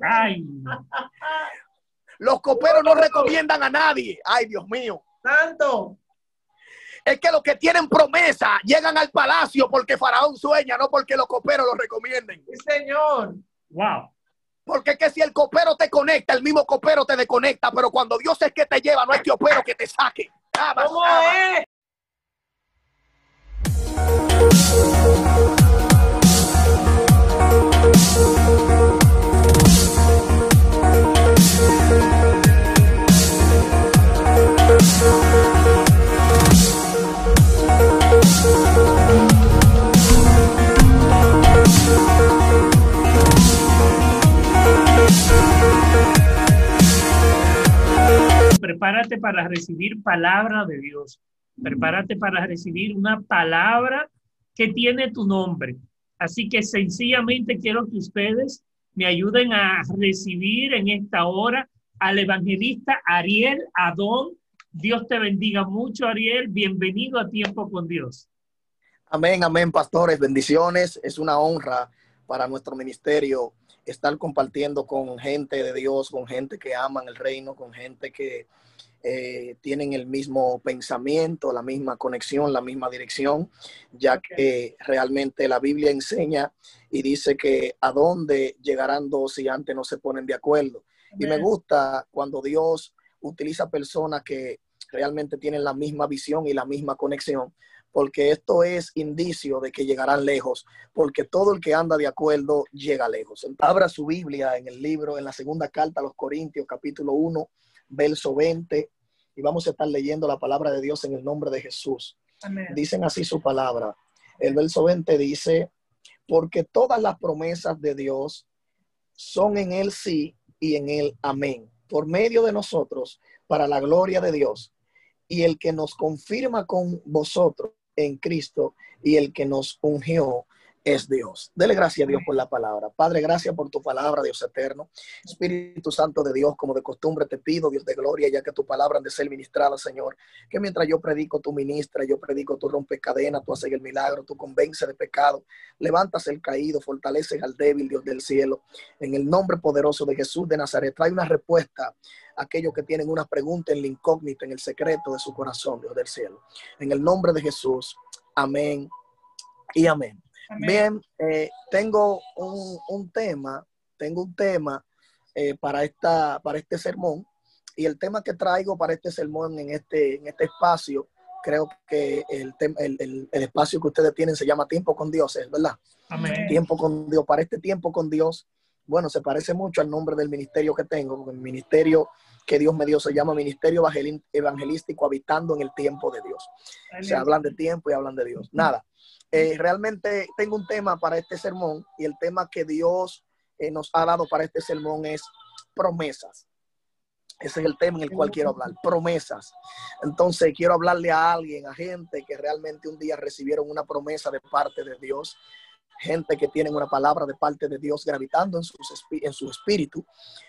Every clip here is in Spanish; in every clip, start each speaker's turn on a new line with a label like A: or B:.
A: Ay.
B: Los coperos no recomiendan a nadie. Ay, Dios mío.
C: Santo.
B: Es que los que tienen promesa llegan al palacio porque Faraón sueña, no porque los coperos lo recomienden.
C: Sí, señor.
A: Wow.
B: Porque es que si el copero te conecta, el mismo copero te desconecta, pero cuando Dios es que te lleva, no hay copero que te saque. Abas,
C: ¿Cómo
B: abas.
C: es?
A: Prepárate para recibir palabra de Dios. Prepárate para recibir una palabra que tiene tu nombre. Así que sencillamente quiero que ustedes me ayuden a recibir en esta hora al evangelista Ariel Adón. Dios te bendiga mucho, Ariel. Bienvenido a Tiempo con Dios.
B: Amén, amén, pastores. Bendiciones. Es una honra para nuestro ministerio estar compartiendo con gente de Dios, con gente que aman el reino, con gente que eh, tienen el mismo pensamiento, la misma conexión, la misma dirección, ya que realmente la Biblia enseña y dice que a dónde llegarán dos si antes no se ponen de acuerdo. Y me gusta cuando Dios utiliza personas que realmente tienen la misma visión y la misma conexión, porque esto es indicio de que llegarán lejos, porque todo el que anda de acuerdo llega lejos. Abra su Biblia en el libro, en la segunda carta a los Corintios, capítulo 1, verso 20, y vamos a estar leyendo la palabra de Dios en el nombre de Jesús.
A: Amén.
B: Dicen así su palabra. El verso 20 dice, porque todas las promesas de Dios son en él sí y en él amén, por medio de nosotros, para la gloria de Dios. Y el que nos confirma con vosotros en Cristo y el que nos ungió es Dios. Dele gracias a Dios por la palabra. Padre, gracias por tu palabra, Dios eterno. Espíritu Santo de Dios, como de costumbre te pido, Dios de gloria, ya que tu palabra han de ser ministrada, Señor, que mientras yo predico, tú ministra, yo predico, tú rompes cadenas, tú haces el milagro, tú convences de pecado, levantas el caído, fortaleces al débil, Dios del cielo. En el nombre poderoso de Jesús de Nazaret, trae una respuesta a aquellos que tienen una pregunta en la incógnita, en el secreto de su corazón, Dios del cielo. En el nombre de Jesús, amén y amén. Bien, eh, tengo un, un tema, tengo un tema eh, para, esta, para este sermón y el tema que traigo para este sermón en este, en este espacio, creo que el, el, el- el espacio que ustedes tienen se llama Tiempo con Dios, ¿es verdad?
A: Amén.
B: Tiempo con Dios. Para este tiempo con Dios, bueno, se parece mucho al nombre del ministerio que tengo, porque el ministerio que Dios me dio se llama Ministerio Evangelístico Habitando en el Tiempo de Dios. Se hablan de tiempo y hablan de Dios. Nada, eh, realmente tengo un tema para este sermón y el tema que Dios eh, nos ha dado para este sermón es promesas. Ese es el tema en el cual quiero hablar, promesas. Entonces quiero hablarle a alguien, a gente que realmente un día recibieron una promesa de parte de Dios, gente que tienen una palabra de parte de Dios gravitando en, sus en su espíritu,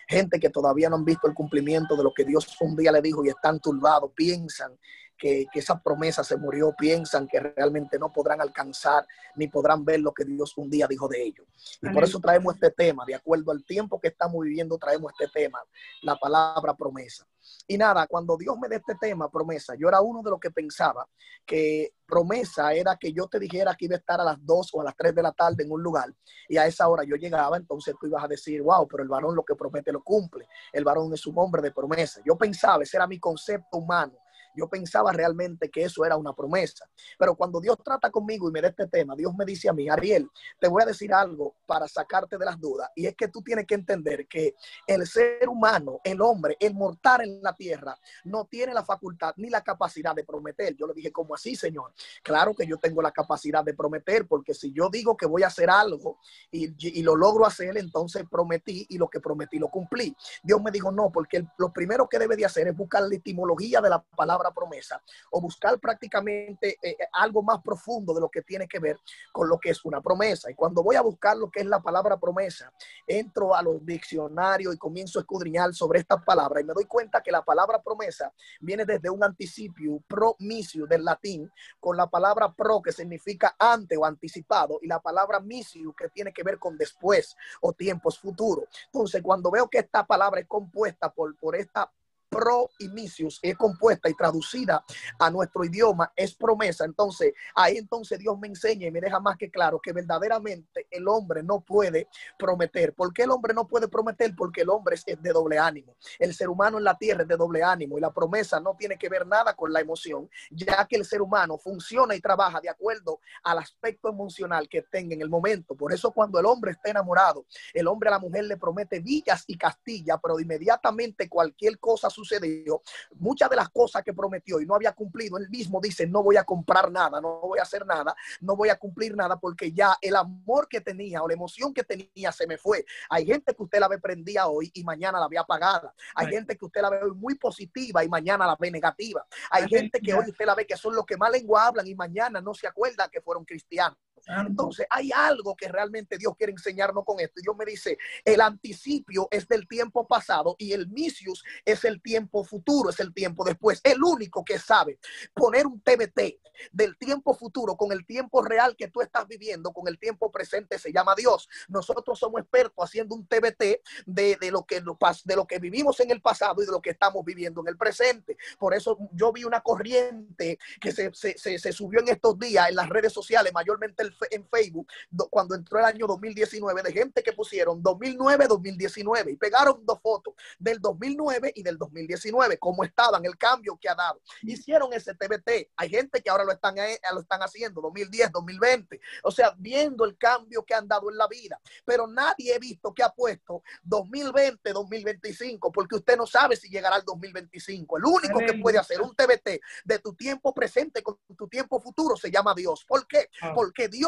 B: gente que todavía no han visto el cumplimiento de lo que Dios un día le dijo y están turbados, piensan que, que esa promesa se murió, piensan que realmente no podrán alcanzar ni podrán ver lo que Dios un día dijo de ellos. Y por eso traemos este tema, de acuerdo al tiempo que estamos viviendo, traemos este tema, la palabra promesa. Y nada, cuando Dios me dé este tema, promesa, yo era uno de los que pensaba que promesa era que yo te dijera que iba a estar a las 2 o a las 3 de la tarde en un lugar y a esa hora yo llegaba, entonces tú ibas a decir, wow, pero el varón lo que promete lo cumple. El varón es un hombre de promesa. Yo pensaba, ese era mi concepto humano. Yo pensaba realmente que eso era una promesa. Pero cuando Dios trata conmigo y me da este tema, Dios me dice a mí, Ariel, te voy a decir algo para sacarte de las dudas. Y es que tú tienes que entender que el ser humano, el hombre, el mortal en la tierra, no tiene la facultad ni la capacidad de prometer. Yo le dije, ¿cómo así, Señor? Claro que yo tengo la capacidad de prometer, porque si yo digo que voy a hacer algo y, lo logro hacer, entonces prometí y lo que prometí lo cumplí. Dios me dijo, no, porque lo primero que debe de hacer es buscar la etimología de la palabra palabra promesa o buscar prácticamente eh, algo más profundo de lo que tiene que ver con lo que es una promesa. Y cuando voy a buscar lo que es la palabra promesa, entro a los diccionarios y comienzo a escudriñar sobre esta palabra y me doy cuenta que la palabra promesa viene desde un anticipio promisio del latín con la palabra pro que significa ante o anticipado y la palabra misio que tiene que ver con después o tiempos futuros. Entonces, cuando veo que esta palabra es compuesta por, por esta pro inicios es compuesta y traducida a nuestro idioma es promesa. Entonces, ahí entonces Dios me enseña y me deja más que claro que verdaderamente el hombre no puede prometer. ¿Por qué el hombre no puede prometer? Porque el hombre es de doble ánimo. El ser humano en la tierra es de doble ánimo y la promesa no tiene que ver nada con la emoción, ya que el ser humano funciona y trabaja de acuerdo al aspecto emocional que tenga en el momento. Por eso cuando el hombre está enamorado, el hombre a la mujer le promete villas y castillas, pero inmediatamente cualquier cosa sucedió, muchas de las cosas que prometió y no había cumplido, él mismo dice, no voy a comprar nada, no voy a hacer nada, no voy a cumplir nada porque ya el amor que tenía o la emoción que tenía se me fue. Hay gente que usted la ve prendida hoy y mañana la ve apagada. Hay gente que usted la ve muy positiva y mañana la ve negativa. Hay gente que hoy usted la ve que son los que más lengua hablan y mañana no se acuerda que fueron cristianos. Entonces, hay algo que realmente Dios quiere enseñarnos con esto. Dios me dice, el anticipio es del tiempo pasado y el misius es el tiempo futuro, es el tiempo después. El único que sabe poner un TBT del tiempo futuro con el tiempo real que tú estás viviendo, con el tiempo presente, se llama Dios. Nosotros somos expertos haciendo un TBT de, de lo que, de lo que vivimos en el pasado y de lo que estamos viviendo en el presente. Por eso yo vi una corriente que se, se, se, se subió en estos días en las redes sociales, mayormente el en Facebook cuando entró el año 2019 de gente que pusieron 2009-2019 y pegaron dos fotos del 2009 y del 2019, cómo estaban, el cambio que ha dado. Hicieron ese TBT. Hay gente que ahora lo están, eh, lo están haciendo, 2010, 2020. O sea, viendo el cambio que han dado en la vida. Pero nadie he visto que ha puesto 2020, 2025, porque usted no sabe si llegará al 2025. El único que puede hacer un TBT de tu tiempo presente con tu tiempo futuro se llama Dios. ¿Por qué? Ah. Porque Dios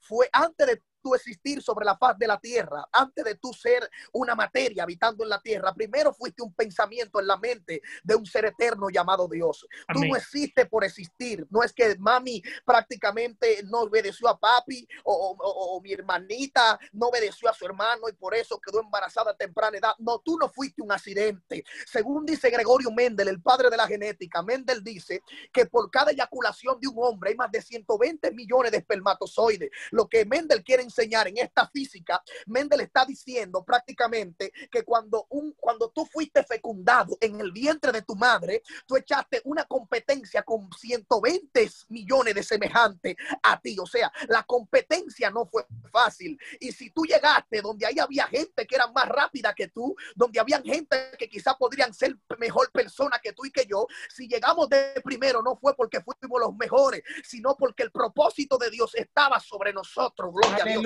B: Fue antes de tú existir sobre la faz de la tierra, antes de tú ser una materia habitando en la tierra, primero fuiste un pensamiento en la mente de un ser eterno llamado Dios. Tú no existes por existir. No es que mami prácticamente no obedeció a papi o, mi hermanita no obedeció a su hermano y por eso quedó embarazada a temprana edad. No, tú no fuiste un accidente. Según dice Gregorio Mendel, el padre de la genética, Mendel dice que por cada eyaculación de un hombre hay más de 120 millones de espermatozoides. Lo que Mendel quiere enseñar en esta física, Mendel está diciendo prácticamente que cuando, un, cuando tú fuiste fecundado en el vientre de tu madre, tú echaste una competencia con 120 millones de semejantes a ti. O sea, la competencia no fue fácil. Y si tú llegaste donde ahí había gente que era más rápida que tú, donde había gente que quizás podrían ser mejor persona que tú y que yo, si llegamos de primero no fue porque fuimos los mejores, sino porque el propósito de Dios estaba sobre nosotros. Gloria a Dios.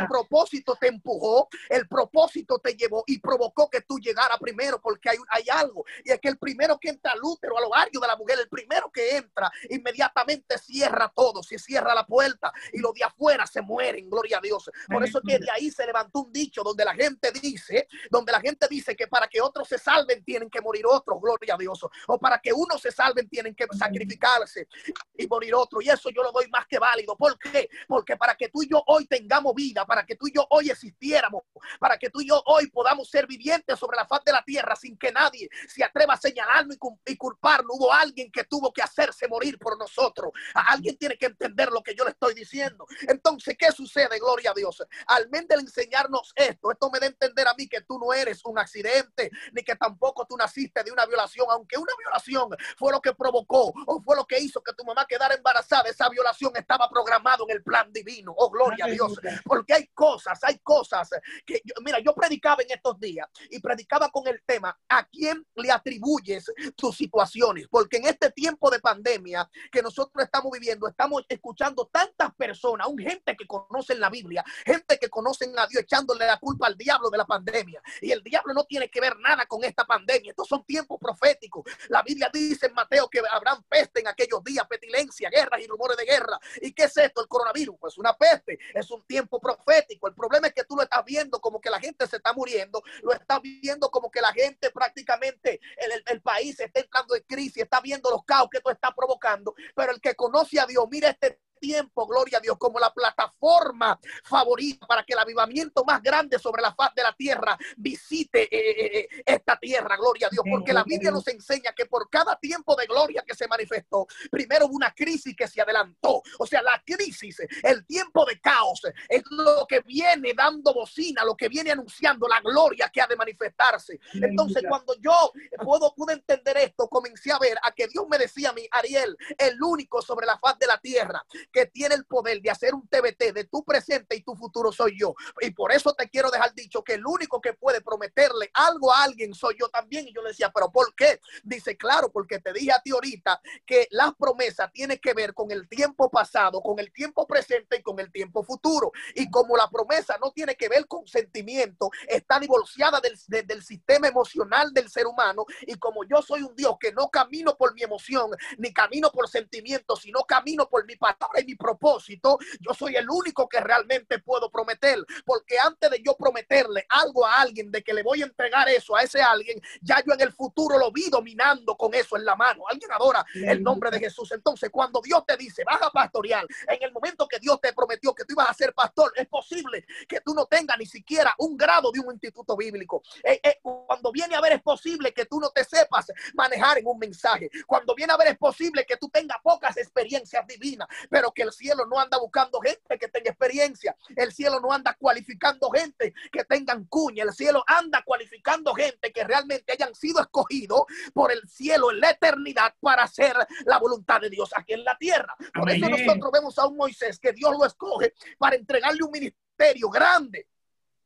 B: El propósito te empujó, el propósito te llevó y provocó que tú llegaras primero porque hay, hay algo. Y es que el primero que entra al útero, al hogario de la mujer, el primero que entra, inmediatamente cierra todo, se cierra la puerta y los de afuera se mueren, gloria a Dios. Por eso que de ahí se levantó un dicho donde la gente dice, donde la gente dice que para que otros se salven tienen que morir otros, gloria a Dios. O para que uno se salven tienen que sacrificarse y morir otro. Y eso yo lo doy más que válido. ¿Por qué? Porque para que tú y yo hoy tengamos vida, para que tú y yo hoy existiéramos, para que tú y yo hoy podamos ser vivientes sobre la faz de la tierra sin que nadie se atreva a señalarlo y culparlo. Hubo alguien que tuvo que hacerse morir por nosotros. Alguien tiene que entender lo que yo le estoy diciendo. Entonces, ¿qué sucede? Gloria a Dios. Al de enseñarnos esto, esto me da a entender a mí que tú no eres un accidente, ni que tampoco tú naciste de una violación, aunque una violación fue lo que provocó o fue lo que hizo que tu mamá quedara embarazada. Esa violación estaba programado en el plan divino. Oh, gloria a Dios. Porque hay cosas, hay cosas que, mira, yo predicaba en estos días y predicaba con el tema, ¿a quién le atribuyes tus situaciones? Porque en este tiempo de pandemia que nosotros estamos viviendo, estamos escuchando tantas personas, un gente que conocen la Biblia, gente que conocen a Dios echándole la culpa al diablo de la pandemia. Y el diablo no tiene que ver nada con esta pandemia. Estos son tiempos proféticos. La Biblia dice en Mateo que habrán peste en aquellos días, petilencia, guerras y rumores de guerra. ¿Y qué es esto? El coronavirus. Pues una peste. Es un tiempo tiempo profético. El problema es que tú lo estás viendo como que la gente se está muriendo, lo estás viendo como que la gente prácticamente, el, el país está entrando en crisis, está viendo los caos que tú estás provocando, pero el que conoce a Dios, mira este tiempo, gloria a Dios, como la plataforma favorita para que el avivamiento más grande sobre la faz de la tierra visite eh, eh, eh, esta tierra, gloria a Dios, porque la Biblia nos enseña que por cada tiempo de gloria que se manifestó, primero hubo una crisis que se adelantó, o sea, la crisis, el tiempo de caos, es lo que viene dando bocina, lo que viene anunciando la gloria que ha de manifestarse. Entonces, cuando yo puedo, pude entender esto, comencé a ver a que Dios me decía a mí, Ariel, el único sobre la faz de la tierra que tiene el poder de hacer un TBT de tu presente y tu futuro soy yo. Y por eso te quiero dejar dicho que el único que puede prometerle algo a alguien soy yo también. Y yo le decía, pero ¿por qué? Dice, claro, porque te dije a ti ahorita que las promesas tienen que ver con el tiempo pasado, con el tiempo presente y con el tiempo futuro. Y como la promesa no tiene que ver con sentimiento, está divorciada del, del sistema emocional del ser humano. Y como yo soy un Dios que no camino por mi emoción, ni camino por sentimiento, sino camino por mi palabra mi propósito, yo soy el único que realmente puedo prometer, porque antes de yo prometerle algo a alguien, de que le voy a entregar eso a ese alguien, ya yo en el futuro lo vi dominando con eso en la mano. Alguien adora el nombre de Jesús. Entonces, cuando Dios te dice, baja pastorear, en el momento que Dios te prometió que tú ibas a ser pastor, es posible que tú no tengas ni siquiera un grado de un instituto bíblico. Eh, eh, cuando viene a ver, es posible que tú no te sepas manejar en un mensaje. Cuando viene a ver, es posible que tú tengas pocas experiencias divinas, pero que el cielo no anda buscando gente que tenga experiencia. El cielo no anda cualificando gente que tengan cuña. El cielo anda cualificando gente que realmente hayan sido escogidos por el cielo en la eternidad para hacer la voluntad de Dios aquí en la tierra. Por eso nosotros vemos a un Moisés que Dios lo escoge para entregarle un ministerio grande,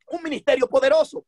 B: un ministerio poderoso.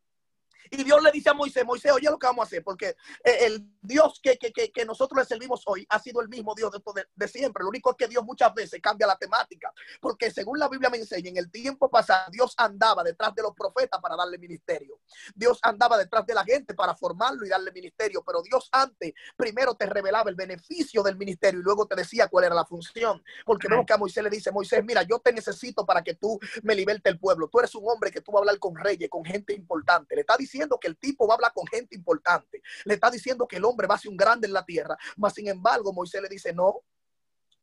B: Y Dios le dice a Moisés, Moisés, oye lo que vamos a hacer, porque eh, el Dios que, que, que, nosotros le servimos hoy ha sido el mismo Dios de, de, siempre. Lo único es que Dios muchas veces cambia la temática, porque según la Biblia me enseña, en el tiempo pasado Dios andaba detrás de los profetas para darle ministerio. Dios andaba detrás de la gente para formarlo y darle ministerio, pero Dios antes primero te revelaba el beneficio del ministerio y luego te decía cuál era la función. Porque vemos que a Moisés le dice, Moisés, mira, yo te necesito para que tú me liberte el pueblo. Tú eres un hombre que tú vas a hablar con reyes, con gente importante. Le está diciendo diciendo que el tipo va a hablar con gente importante. Le está diciendo que el hombre va a ser un grande en la tierra. Mas, sin embargo, Moisés le dice, no,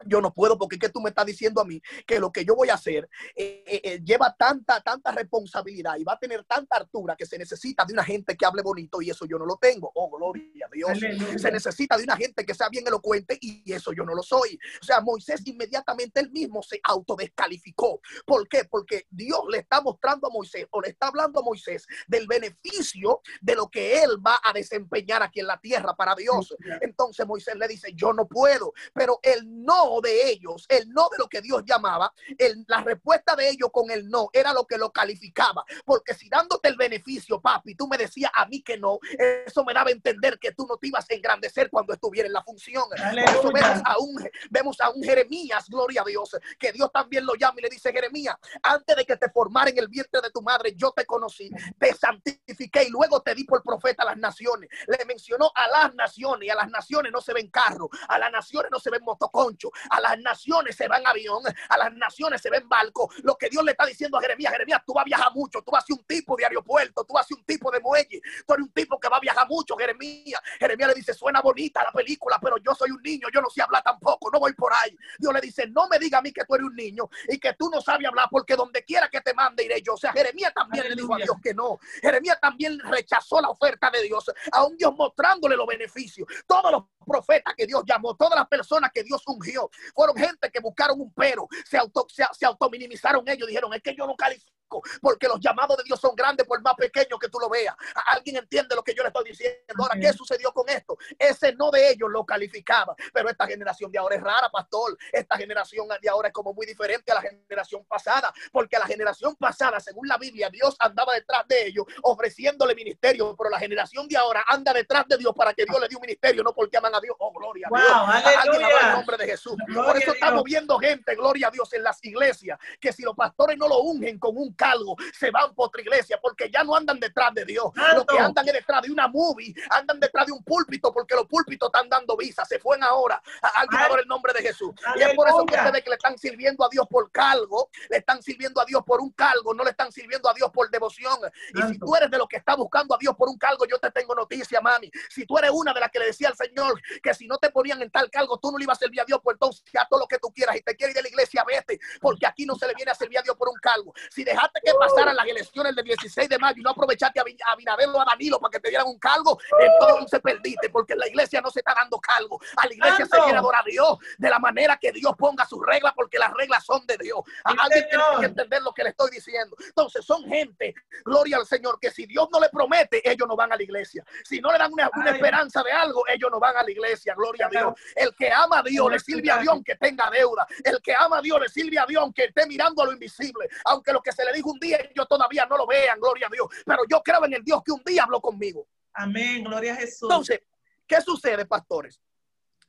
B: yo no puedo porque es que tú me estás diciendo a mí que lo que yo voy a hacer eh, eh, eh, lleva tanta, tanta responsabilidad y va a tener tanta altura que se necesita de una gente que hable bonito y eso yo no lo tengo. Oh, gloria a Dios. Se necesita de una gente que sea bien elocuente y eso yo no lo soy. O sea, Moisés inmediatamente él mismo se autodescalificó. ¿Por qué? Porque Dios le está mostrando a Moisés o le está hablando a Moisés del beneficio de lo que él va a desempeñar aquí en la tierra para Dios. Entonces Moisés le dice, yo no puedo, pero él no de ellos, el no de lo que Dios llamaba, el, la respuesta de ellos con el no era lo que lo calificaba. Porque si dándote el beneficio, papi, tú me decías a mí que no, eso me daba a entender que tú no te ibas a engrandecer cuando estuviera en la función. eso vemos a, un, vemos a un Jeremías, gloria a Dios, que Dios también lo llama y le dice, Jeremías, antes de que te formara en el vientre de tu madre, yo te conocí, te santifiqué y luego te di por profeta a las naciones. Le mencionó a las naciones y a las naciones no se ven carros, a las naciones no se ven motoconchos, a las naciones se va en avión, a las naciones se va en barco. Lo que Dios le está diciendo a Jeremías, Jeremías, tú vas a viajar mucho, tú vas a ser un tipo de aeropuerto, tú vas a ser un tipo de muelle, tú eres un tipo que va a viajar mucho, Jeremías. Jeremías le dice, suena bonita la película, pero yo soy un niño, yo no sé hablar tampoco, no voy por ahí. Dios le dice, no me diga a mí que tú eres un niño y que tú no sabes hablar, porque donde quiera que te mande iré yo. O sea, Jeremías también le dijo a Dios que no. Jeremías también rechazó la oferta de Dios, a un Dios mostrándole los beneficios. Todos los profetas que Dios llamó, todas las personas que Dios ungió, fueron gente que buscaron un pero, se, auto, se, se autominimizaron ellos, dijeron, es que yo no califico porque los llamados de Dios son grandes por más pequeño que tú lo veas. ¿Alguien entiende lo que yo le estoy diciendo? Ahora, ¿qué sucedió con esto? Ese no de ellos lo calificaba, pero esta generación de ahora es rara, pastor. Esta generación de ahora es como muy diferente a la generación pasada, porque la generación pasada, según la Biblia, Dios andaba detrás de ellos ofreciéndole ministerio, pero la generación de ahora anda detrás de Dios para que Dios le dé un ministerio, no porque aman a Dios. Oh, gloria a Dios. Alguien el nombre de Jesús. Por eso estamos viendo gente, gloria a Dios, en las iglesias, que si los pastores no lo ungen con un cargo se van por otra iglesia porque ya no andan detrás de Dios. Lo
C: Santo.
B: que andan es detrás de una movie, andan detrás de un púlpito porque los púlpitos están dando visa. Se fue en ahora. Alguien adora el nombre de Jesús. Y es por eso que ustedes que le están sirviendo a Dios por cargo, le están sirviendo a Dios por un cargo, no le están sirviendo a Dios por devoción. Y si tú eres de los que está buscando a Dios por un cargo, yo te tengo noticia, mami. Si tú eres una de las que le decía al Señor que si no te ponían en tal cargo, tú no le ibas a servir a Dios, pues entonces haz todo lo que tú quieras y te quieres ir de la iglesia, vete, porque aquí no se le viene a servir a Dios por un cargo. Si dejaste que pasaran las elecciones del 16 de mayo y no aprovechaste a a Abinader o a Danilo para que te dieran un cargo, entonces perdiste, porque la iglesia no se está dando cargo. A la iglesia se quiere adorar a Dios de la manera que Dios ponga sus reglas, porque las reglas son de Dios. A alguien tiene que entender lo que le estoy diciendo. Entonces son gente, gloria al Señor, que si Dios no le promete, ellos no van a la iglesia. Si no le dan una, esperanza de algo, ellos no van a la iglesia, gloria a. Dios. El que ama a Dios le sirve a Dios aunque tenga deuda. El que ama a Dios le sirve a Dios aunque esté mirando a lo invisible. Aunque lo que se le un día ellos todavía no lo vean, gloria a Dios. Pero yo creo en el Dios que un día habló conmigo.
C: Amén. Gloria a Jesús.
B: Entonces, ¿qué sucede, pastores?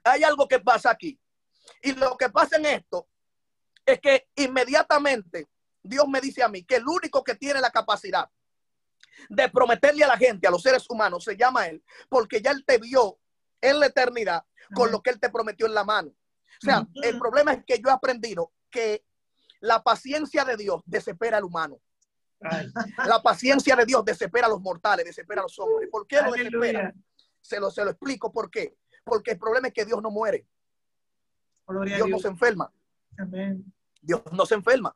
B: Hay algo que pasa aquí. Y lo que pasa en esto es que inmediatamente Dios me dice a mí que el único que tiene la capacidad de prometerle a la gente, a los seres humanos, se llama Él, porque ya Él te vio en la eternidad con
C: Amén.
B: lo que Él te prometió en la mano. O sea, el problema es que yo he aprendido que la paciencia de Dios desespera al humano.
A: Ay,
B: La paciencia de Dios desespera a los mortales, desespera a los hombres. ¿Por qué lo desespera? Se lo, se lo explico por qué. Porque el problema es que Dios no muere,
C: Gloria
B: Dios no se enferma,
C: Amén.
B: Dios no se enferma.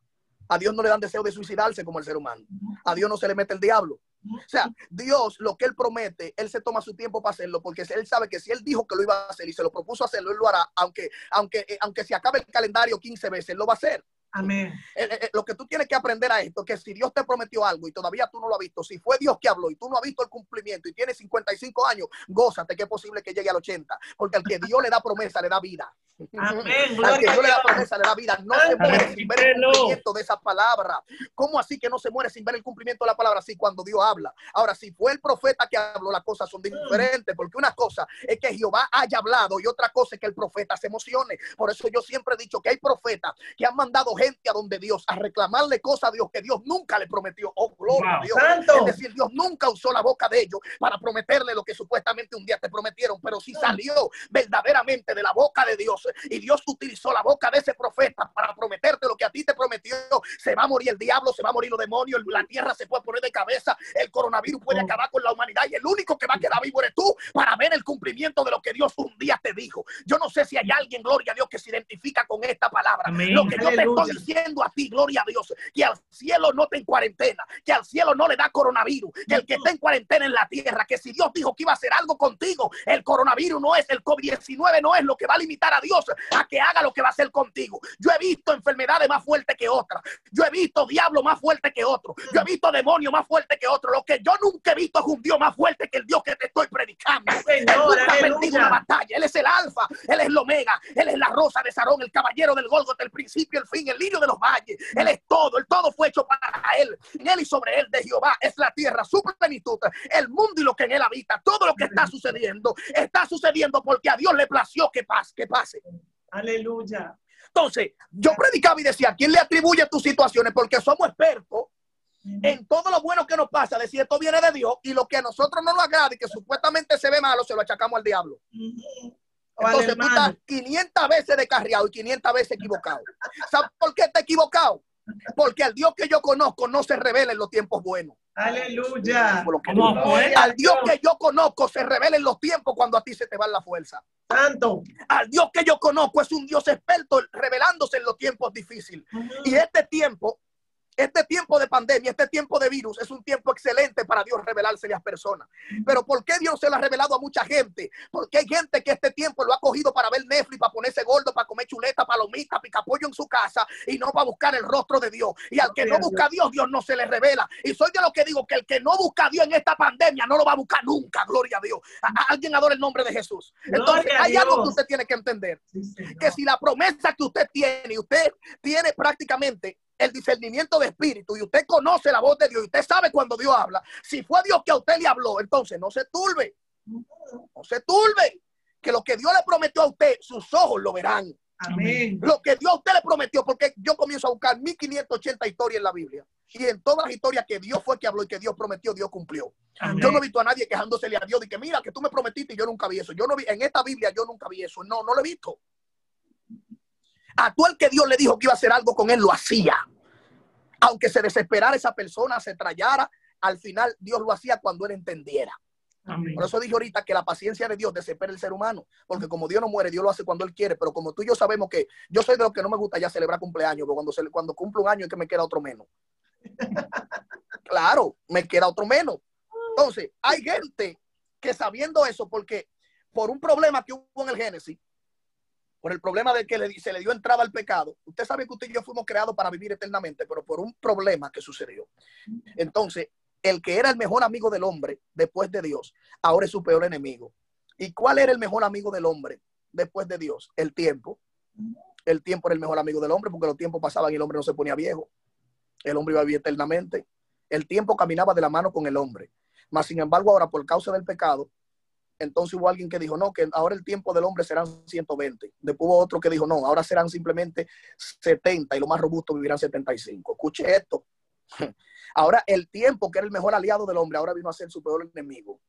B: A Dios no le dan deseo de suicidarse como el ser humano. A Dios no se le mete el diablo. O sea, Dios, lo que Él promete, Él se toma su tiempo para hacerlo, porque Él sabe que si Él dijo que lo iba a hacer y se lo propuso hacerlo, Él lo hará, aunque, aunque, eh, aunque se acabe el calendario 15 veces, Él lo va a hacer.
C: Amén.
B: Eh, eh, eh, lo que tú tienes que aprender a esto, que si Dios te prometió algo y todavía tú no lo has visto, si fue Dios que habló y tú no has visto el cumplimiento y tienes 55 años, gózate que es posible que llegue al 80, porque al que Dios le da promesa, le da vida.
C: Amén.
B: Al que Dios le da promesa, le da vida. No se muere sin ver el cumplimiento de esa palabra. ¿Cómo así que no se muere sin ver el cumplimiento de la palabra? Sí, cuando Dios habla. Ahora, si fue el profeta que habló, las cosas son diferentes, porque una cosa es que Jehová haya hablado y otra cosa es que el profeta se emocione. Por eso yo siempre he dicho que hay profetas que han mandado gente a donde Dios a reclamarle cosas a Dios que Dios nunca le prometió. Oh, gloria a. Dios.
C: Santo.
B: Es decir, Dios nunca usó la boca de ellos para prometerle lo que supuestamente un día te prometieron, pero sí salió verdaderamente de la boca de Dios. Y Dios utilizó la boca de ese profeta para prometerte lo que a ti te prometió. Se va a morir el diablo, se va a morir los demonios, la tierra se puede poner de cabeza, el coronavirus puede
C: Oh.
B: acabar con la humanidad y el único que va a quedar vivo eres tú para ver el cumplimiento de lo que Dios un día te dijo. Yo no sé si hay alguien, gloria a Dios, que se identifica con esta palabra.
A: Amén.
B: Lo que yo te. Estoy diciendo a ti, gloria a Dios, que al cielo no te en cuarentena, que al cielo no le da coronavirus, que el que está en cuarentena en la tierra, que si Dios dijo que iba a hacer algo contigo, el coronavirus no es, el COVID-19 no es lo que va a limitar a Dios a que haga lo que va a hacer contigo. Yo he visto enfermedades más fuertes que otras, yo he visto diablo más fuerte que otro, yo he visto demonios más fuerte que otro. Lo que yo nunca he visto es un Dios más fuerte que el Dios que te estoy predicando. Él
C: Señor,
B: nunca perdido una batalla. Él es el alfa, él es el omega, él es la rosa de Sarón, el caballero del Golgota, el principio, el fin, el lirio de los valles. Él es todo, el todo fue hecho para él. En él y sobre él de Jehová es la tierra, su plenitud, el mundo y lo que en él habita. Todo lo que está sucediendo, está sucediendo porque a Dios le plació que pase, que pase.
C: Aleluya.
B: Entonces, yo predicaba y decía, ¿quién le atribuye tus situaciones? Porque somos expertos en todo lo bueno que nos pasa, decir esto viene de Dios y lo que a nosotros no nos agrada y que supuestamente se ve malo, se lo achacamos al diablo.
C: Ujú. O al
B: Entonces tú estás
C: hermano.
B: 500 veces descarriado y 500 veces equivocado. ¿Sabes por qué está equivocado? Porque al Dios que yo conozco no se revela en los tiempos buenos.
C: Aleluya.
B: Al Dios que yo conozco se revela en los tiempos cuando a ti se te va la fuerza.
C: Santo.
B: Al Dios que yo conozco es un Dios experto revelándose en los tiempos difíciles. Y este tiempo, este tiempo de pandemia, este tiempo de virus es un tiempo excelente para Dios revelarse a las personas. Pero ¿por qué Dios se lo ha revelado a mucha gente? Porque hay gente que este tiempo lo ha cogido para ver Netflix, para ponerse gordo, para comer chuleta, palomita, picapollo en su casa y no para buscar el rostro de Dios. Y al que no busca a Dios, Dios no se le revela. Y soy de lo que digo que el que no busca a Dios en esta pandemia no lo va a buscar nunca. Gloria a Dios. A- alguien adora el nombre de Jesús. Entonces, hay algo que usted tiene que entender
C: Sí,
B: que si la promesa que usted tiene, usted tiene prácticamente el discernimiento de espíritu y usted conoce la voz de Dios y usted sabe cuando Dios habla, si fue Dios que a usted le habló, entonces no se turbe, no se turbe, que lo que Dios le prometió a usted, sus ojos lo verán.
C: Amén.
B: Lo que Dios a usted le prometió, porque yo comienzo a buscar 1580 historias en la Biblia. Y en todas las historias que Dios fue que habló y que Dios prometió, Dios cumplió.
A: Amén.
B: Yo no he visto a nadie quejándosele a Dios de que mira que tú me prometiste y yo nunca vi eso. Yo no vi, en esta Biblia yo nunca vi eso. No, no lo he visto. A el que Dios le dijo que iba a hacer algo con él, lo hacía. Aunque se desesperara esa persona, se trayara, al final Dios lo hacía cuando él entendiera.
A: Amén.
B: Por eso dije ahorita que la paciencia de Dios desespera el ser humano, porque como Dios no muere, Dios lo hace cuando Él quiere, pero como tú y yo sabemos que yo soy de los que no me gusta ya celebrar cumpleaños, porque cuando, se, cuando cumplo un año es que me queda otro menos. claro, me queda otro menos. Entonces, hay gente que sabiendo eso, porque por un problema que hubo en el Génesis, por el problema de que le, se le dio entrada al pecado, usted sabe que usted y yo fuimos creados para vivir eternamente, pero por un problema que sucedió. Entonces, el que era el mejor amigo del hombre después de Dios, ahora es su peor enemigo. ¿Y cuál era el mejor amigo del hombre después de Dios? El tiempo. El tiempo era el mejor amigo del hombre porque los tiempos pasaban y el hombre no se ponía viejo. El hombre iba a vivir eternamente. El tiempo caminaba de la mano con el hombre. Mas, sin embargo, ahora por causa del pecado, entonces hubo alguien que dijo, no, que ahora el tiempo del hombre serán 120. Después hubo otro que dijo, no, ahora serán simplemente 70 y lo más robusto vivirán 75. Escuche esto. Ahora el tiempo, que era el mejor aliado del hombre, ahora vino a ser su peor enemigo.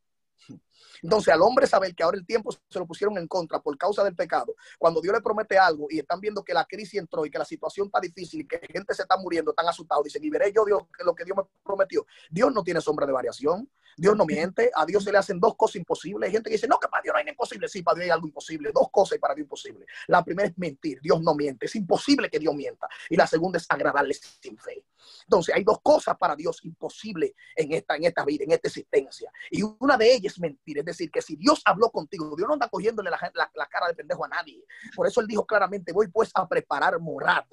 B: Entonces, al hombre saber que ahora el tiempo se lo pusieron en contra por causa del pecado, cuando Dios le promete algo y están viendo que la crisis entró y que la situación está difícil y que gente se está muriendo, están asustados, dicen, y veré yo Dios lo que Dios me prometió. Dios no tiene sombra de variación, Dios no miente, a Dios se le hacen dos cosas imposibles. Hay gente que dice, no, que para Dios no hay nada imposible. Sí, para Dios hay algo imposible. Dos cosas para Dios imposible. La primera es mentir, Dios no miente, es imposible que Dios mienta. Y la segunda es agradarle sin fe. Entonces, hay dos cosas para Dios imposibles en esta, en esta vida, en esta existencia. Y una de ellas es mentir. Es decir, que si Dios habló contigo, Dios no anda cogiéndole la, la- la cara de pendejo a nadie. Por eso Él dijo claramente, voy pues a preparar morada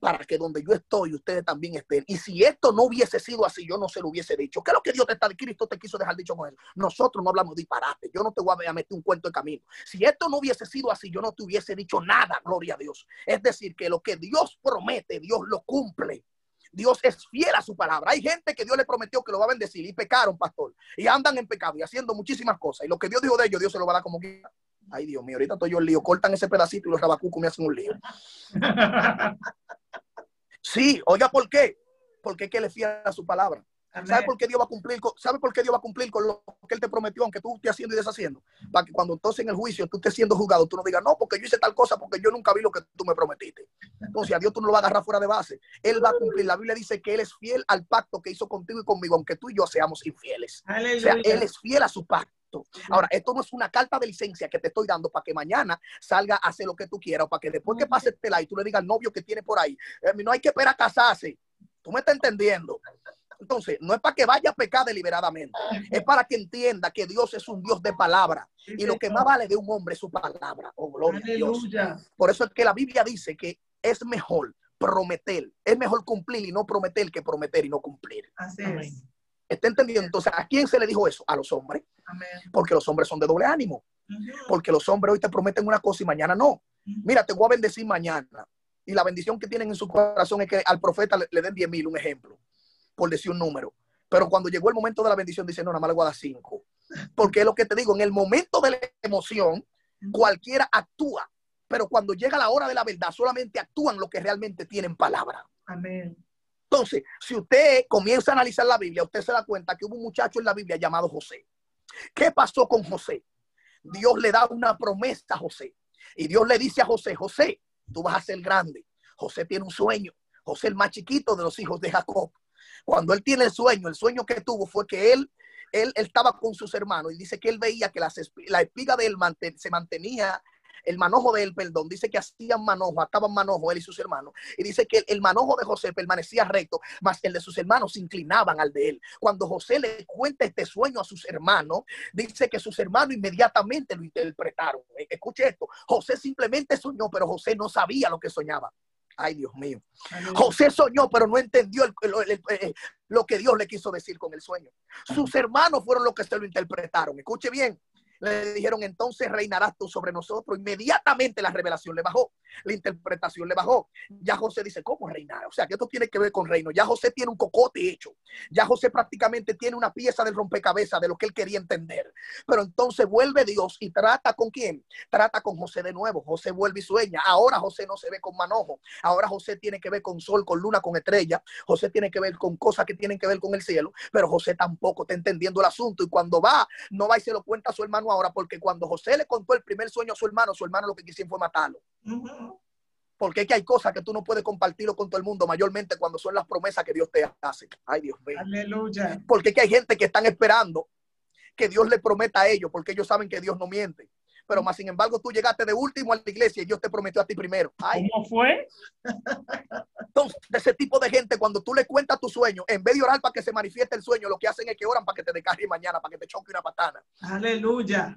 B: para que donde yo estoy, ustedes también estén. Y si esto no hubiese sido así, yo no se lo hubiese dicho. ¿Qué es lo que Dios te está, Cristo te quiso dejar dicho con él? Nosotros no hablamos disparate. Yo no te voy a meter un cuento de camino. Si esto no hubiese sido así, yo no te hubiese dicho nada, gloria a Dios. Es decir, que lo que Dios promete, Dios lo cumple. Dios es fiel a su palabra. Hay gente que Dios le prometió que lo va a bendecir y pecaron, pastor. Y andan en pecado y haciendo muchísimas cosas. Y lo que Dios dijo de ellos, Dios se lo va a dar como quiera. Ay, Dios mío, ahorita estoy yo en lío. Cortan ese pedacito y los rabacucos me hacen un lío. Sí, oiga, ¿por qué? Porque es que él es fiel a su palabra. ¿Sabe
C: Amén.
B: por qué Dios va a cumplir con, ¿sabe por qué Dios va a cumplir con lo que él te prometió, aunque tú estés haciendo y deshaciendo? Para que cuando entonces en el juicio tú estés siendo juzgado, tú no digas, no, porque yo hice tal cosa, porque yo nunca vi lo que tú me prometiste. Entonces a Dios tú no lo vas a agarrar fuera de base. Él va a cumplir. La Biblia dice que él es fiel al pacto que hizo contigo y conmigo, aunque tú y yo seamos infieles. O sea, él es fiel a su pacto. Ahora, esto no es una carta de licencia que te estoy dando para que mañana salga a hacer lo que tú quieras o para que después que pase este live tú le digas al novio que tiene por ahí, eh, no hay que esperar a casarse. Tú me estás entendiendo. Entonces, no es para que vaya a pecar deliberadamente, es para que entienda que Dios es un Dios de palabra y lo que más vale de un hombre es su palabra. Oh, gloria a Dios. Por eso es que la Biblia dice que es mejor prometer, es mejor cumplir y no prometer que prometer y no cumplir.
C: Así es.
B: ¿Está entendiendo? Entonces, ¿a quién se le dijo eso? A los hombres,
C: Amén.
B: porque los hombres son de doble ánimo. Porque los hombres hoy te prometen una cosa y mañana no. Mira, te voy a bendecir mañana. Y la bendición que tienen en su corazón es que al profeta le, le den 10 mil, un ejemplo, por decir un número. Pero cuando llegó el momento de la bendición, dice, no, nada más le voy a dar 5. Porque es lo que te digo, en el momento de la emoción, cualquiera actúa. Pero cuando llega la hora de la verdad, solamente actúan los que realmente tienen palabra.
C: Amén.
B: Entonces, si usted comienza a analizar la Biblia, usted se da cuenta que hubo un muchacho en la Biblia llamado José. ¿Qué pasó con José? Dios le da una promesa a José. Y Dios le dice a José, José, tú vas a ser grande. José tiene un sueño. José el más chiquito de los hijos de Jacob. Cuando él tiene el sueño, el sueño que tuvo fue que él, él, él estaba con sus hermanos y dice que él veía que la espiga de él se mantenía, el manojo de él, perdón, dice que hacían manojo, ataban manojo él y sus hermanos. Y dice que el, manojo de José permanecía recto, mas el de sus hermanos se inclinaban al de él. Cuando José le cuenta este sueño a sus hermanos, dice que sus hermanos inmediatamente lo interpretaron. Eh, Escuche esto, José simplemente soñó, pero José no sabía lo que soñaba. Ay, Dios mío. José soñó, pero no entendió el- el- el- eh, lo que Dios le quiso decir con el sueño. Sus hermanos fueron los que se lo interpretaron. Escuche bien. Le dijeron, entonces reinarás tú sobre nosotros. Inmediatamente la revelación le bajó, la interpretación le bajó. Ya José dice, ¿cómo reinar? O sea, que esto tiene que ver con reino. Ya José tiene un cocote hecho. Ya José prácticamente tiene una pieza del rompecabezas de lo que él quería entender. Pero entonces vuelve Dios y trata con quién? Trata con José de nuevo. José vuelve y sueña. Ahora José no se ve con manojo. Ahora José tiene que ver con sol, con luna, con estrella. José tiene que ver con cosas que tienen que ver con el cielo. Pero José tampoco está entendiendo el asunto. Y cuando va, no va y se lo cuenta a su hermano ahora, porque cuando José le contó el primer sueño a su hermano, su hermano lo que quisieron fue matarlo. Porque es que hay cosas que tú no puedes compartirlo con todo el mundo, mayormente cuando son las promesas que Dios te hace. Ay, Dios mío.
C: Aleluya.
B: Porque es que hay gente que están esperando que Dios le prometa a ellos, porque ellos saben que Dios no miente. Pero más sin embargo, tú llegaste de último a la iglesia y Dios te prometió a ti primero. Ay,
A: ¿Cómo fue?
B: entonces, ese tipo de gente, cuando tú le cuentas tu sueño, en vez de orar para que se manifieste el sueño, lo que hacen es que oran para que te descargue mañana, para que te choque una patana.
C: Aleluya.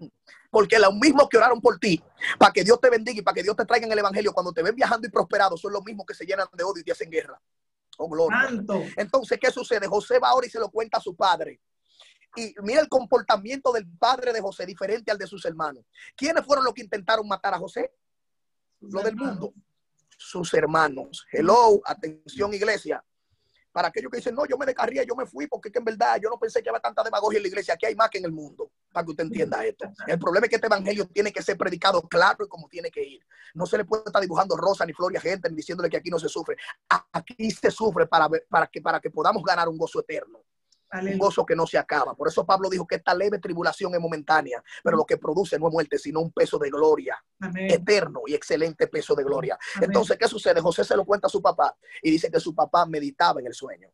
B: Porque los mismos que oraron por ti, para que Dios te bendiga y para que Dios te traiga en el evangelio, cuando te ven viajando y prosperado, son los mismos que se llenan de odio y te hacen guerra. Oh, gloria.
C: Santo.
B: Entonces, ¿qué sucede? José va ahora y se lo cuenta a su padre. Y mira el comportamiento del padre de José, diferente al de sus hermanos. ¿Quiénes fueron los que intentaron matar a José? Lo del mundo. Sus hermanos. Hello, atención iglesia. Para aquellos que dicen, no, yo me descarría, yo me fui, porque que en verdad yo no pensé que había tanta demagogia en la iglesia. Aquí hay más que en el mundo, para que usted entienda esto. El problema es que este evangelio tiene que ser predicado claro y como tiene que ir. No se le puede estar dibujando rosa ni flor a gente ni diciéndole que aquí no se sufre. Aquí se sufre para, para, que, para que podamos ganar un gozo eterno un gozo que no se acaba. Por eso Pablo dijo que esta leve tribulación es momentánea, pero lo que produce no es muerte, sino un peso de gloria,
C: Amén.
B: eterno y excelente peso de gloria.
C: Amén.
B: Entonces, ¿qué sucede? José se lo cuenta a su papá y dice que su papá meditaba en el sueño.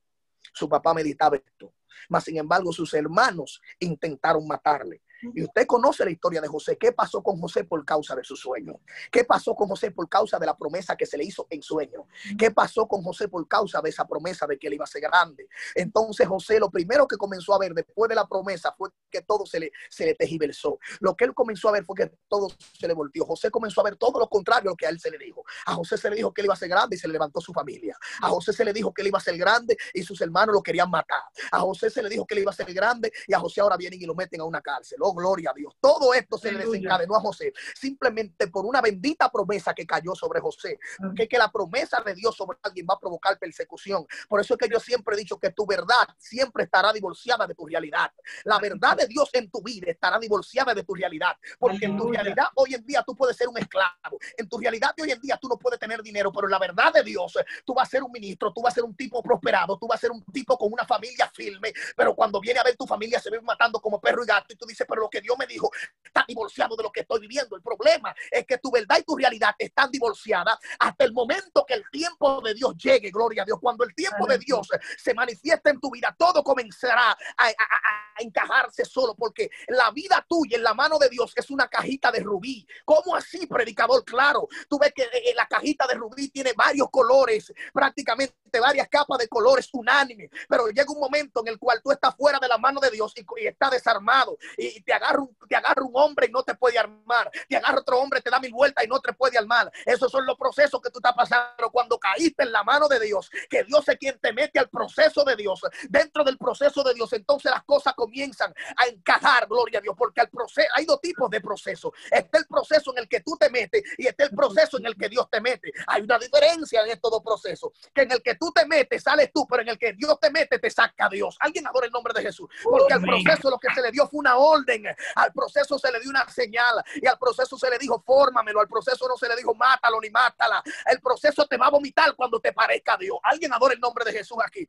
B: Su papá meditaba esto. Mas, sin embargo, sus hermanos intentaron matarle. Y usted conoce la historia de José. ¿Qué pasó con José por causa de su sueño? ¿Qué pasó con José por causa de la promesa que se le hizo en sueño? ¿Qué pasó con José por causa de esa promesa de que él iba a ser grande? Entonces José lo primero que comenzó a ver después de la promesa fue que todo se le, se le tejiversó. Lo que él comenzó a ver fue que todo se le volteó. José comenzó a ver todo lo contrario a lo que a él se le dijo. A José se le dijo que él iba a ser grande y se le levantó su familia. A José se le dijo que él iba a ser grande y sus hermanos lo querían matar. A José se le dijo que él iba a ser grande y a José ahora vienen y lo meten a una cárcel. Oh, gloria a Dios. Todo esto se le desencadenó a José simplemente por una bendita promesa que cayó sobre José. Que, que la promesa de Dios sobre alguien va a provocar persecución. Por eso es que yo siempre he dicho que tu verdad siempre estará divorciada de tu realidad. La verdad de Dios en tu vida estará divorciada de tu realidad. Porque en tu realidad hoy en día tú puedes ser un esclavo. En tu realidad de hoy en día tú no puedes tener dinero, pero en la verdad de Dios tú vas a ser un ministro, tú vas a ser un tipo prosperado, tú vas a ser un tipo con una familia firme. Pero cuando viene a ver tu familia se ve matando como perro y gato y tú dices, pero lo que Dios me dijo está divorciado de lo que estoy viviendo. El problema es que tu verdad y tu realidad están divorciadas hasta el momento que el tiempo de Dios llegue, gloria a Dios. Cuando el tiempo de Dios se manifiesta en tu vida, todo comenzará a, a- a- encajarse solo, porque la vida tuya en la mano de Dios es una cajita de rubí. ¿Cómo así, predicador? Claro, tú ves que eh, la cajita de rubí tiene varios colores, prácticamente varias capas de colores unánimes, pero llega un momento en el cual tú estás fuera de la mano de Dios y, y estás desarmado y, y te agarra un, te agarra un hombre y no te puede armar, te agarra otro hombre, te da mil vueltas y no te puede armar. Esos son los procesos que tú estás pasando cuando caíste en la mano de Dios, que Dios es quien te mete al proceso de Dios. Dentro del proceso de Dios, entonces las cosas comienzan a encajar, gloria a Dios, porque al proceso hay dos tipos de procesos. Está el proceso en el que tú te metes y está el proceso en el que Dios te mete. Hay una diferencia en estos dos procesos, que en el que tú te metes sales tú, pero en el que Dios te mete te saca Dios. Alguien adora el nombre de Jesús, porque al
A: Amén.
B: proceso lo que se le dio fue una orden, al proceso se le dio una señal y al proceso se le dijo fórmamelo, al proceso no se le dijo mátalo ni mátala. El proceso te va a vomitar cuando te parezca a Dios. Alguien adora el nombre de Jesús aquí.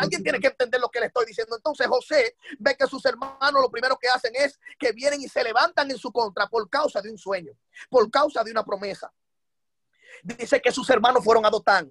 B: Alguien tiene que entender lo que le estoy diciendo. Entonces José ve que sus hermanos lo primero que hacen es que vienen y se levantan en su contra por causa de un sueño, por causa de una promesa. Dice que sus hermanos fueron a Dotán.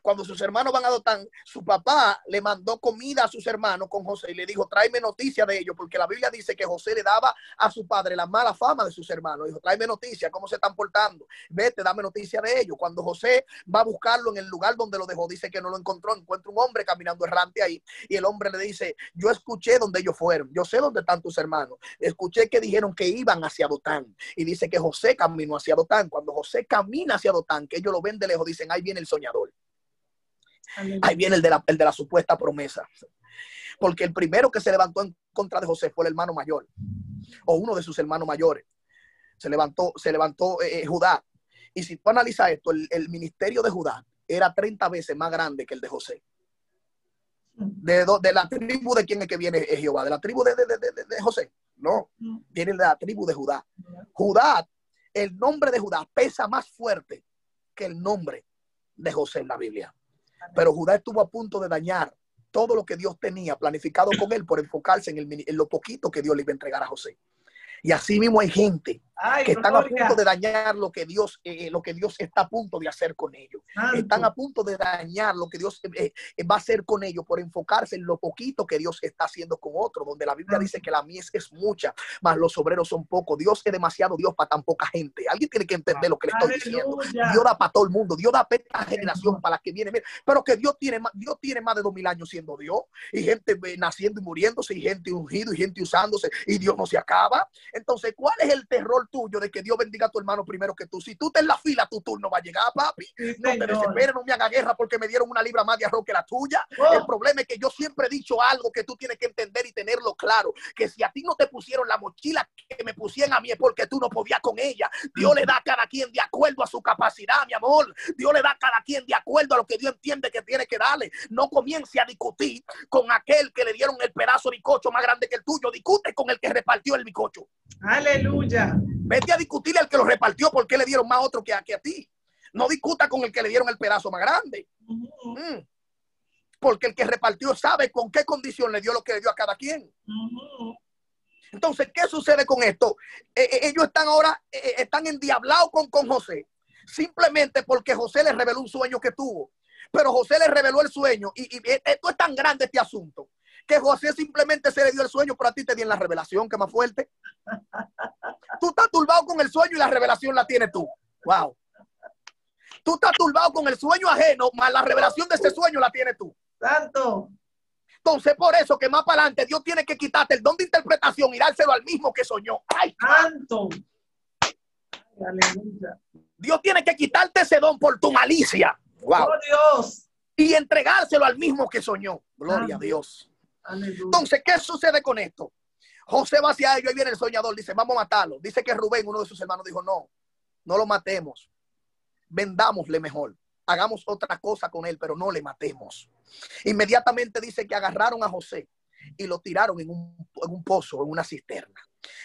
B: Cuando sus hermanos van a Dotán, su papá le mandó comida a sus hermanos con José y le dijo, tráeme noticia de ellos, porque la Biblia dice que José le daba a su padre la mala fama de sus hermanos. Dijo, tráeme noticia, cómo se están portando. Vete, dame noticia de ellos. Cuando José va a buscarlo en el lugar donde lo dejó, dice que no lo encontró. Encuentra un hombre caminando errante ahí y el hombre le dice, yo escuché donde ellos fueron, yo sé dónde están tus hermanos. Escuché que dijeron que iban hacia Dotán y dice que José caminó hacia Dotán. Cuando José camina hacia Dotán, que ellos lo ven de lejos, dicen, ahí viene el soñador. Ahí viene el de, la, el de la supuesta promesa. Porque el primero que se levantó en contra de José fue el hermano mayor. o uno de sus hermanos mayores. Se levantó, se levantó eh, Judá. Y si tú analizas esto, el, el, ministerio de Judá era 30 veces más grande que el de José. De, de la tribu de quién es que viene es Jehová, de la tribu de, de, de José. No, viene de la tribu de Judá. Judá, el nombre de Judá pesa más fuerte que el nombre de José en la Biblia. Pero Judá estuvo a punto de dañar todo lo que Dios tenía planificado con él por enfocarse en, el, en lo poquito que Dios le iba a entregar a José. Y así mismo hay gente Ay, que están a punto de dañar lo que Dios, eh, lo que Dios está a punto de hacer con ellos. Santo. Están a punto de dañar lo que Dios eh, eh, va a hacer con ellos por enfocarse en lo poquito que Dios está haciendo con otros, donde la Biblia dice que la mies es mucha, mas los obreros son pocos. Dios es demasiado Dios para tan poca gente. Alguien tiene que entender lo que le estoy diciendo. Dios da para todo el mundo. Dios da para esta generación, para las que viene. Pero que Dios tiene, Dios tiene más de dos mil años siendo Dios y gente naciendo y muriéndose y gente ungido y gente usándose y Dios no se acaba. Entonces, ¿cuál es el terror tuyo de que Dios bendiga a tu hermano primero que tú? Si tú te en la fila, tu turno va a llegar, papi.
C: Sí,
B: no te desesperes, no me haga guerra porque me dieron una libra más de arroz que la tuya.
C: Oh.
B: El problema es que yo siempre he dicho algo que tú tienes que entender y tenerlo claro, que si a ti no te pusieron la mochila que me pusieron a mí es porque tú no podías con ella. Dios le da a cada quien de acuerdo a su capacidad, mi amor. Dios le da a cada quien de acuerdo a lo que Dios entiende que tiene que darle. No comience a discutir con aquel que le dieron el pedazo de bicocho más grande que el tuyo. Discute con el que repartió el bicocho.
C: Aleluya.
B: Vete a discutirle al que lo repartió porque le dieron más otro que a, que a ti. No discuta con el que le dieron el pedazo más grande. Mm. Porque el que repartió sabe con qué condición le dio lo que le dio a cada quien. Entonces, ¿qué sucede con esto? Eh, eh, ellos están ahora, eh, eh, están endiablados con, con José, simplemente porque José les reveló un sueño que tuvo. Pero José les reveló el sueño y, y esto es tan grande este asunto que José simplemente se le dio el sueño, pero a ti te dieron la revelación, que más fuerte. Tú estás turbado con el sueño y la revelación la tienes tú. Wow. Tú estás turbado con el sueño ajeno, más la revelación de ese sueño la tienes tú.
C: Santo.
B: Entonces, por eso que más para adelante Dios tiene que quitarte el don de interpretación y dárselo al mismo que soñó. ¡Ay!
C: Santo. Aleluya.
B: Dios tiene que quitarte ese don por tu malicia. Wow.
C: Oh Dios.
B: Y entregárselo al mismo que soñó. Gloria a Dios.
C: Aleluya.
B: Entonces, ¿qué sucede con esto? José va hacia ellos, ahí viene el soñador, dice, vamos a matarlo. Dice que Rubén, uno de sus hermanos, dijo, no, no lo matemos. Vendámosle mejor. Hagamos otra cosa con él, pero no le matemos. Inmediatamente dice que agarraron a José y lo tiraron en un, en un pozo, en una cisterna.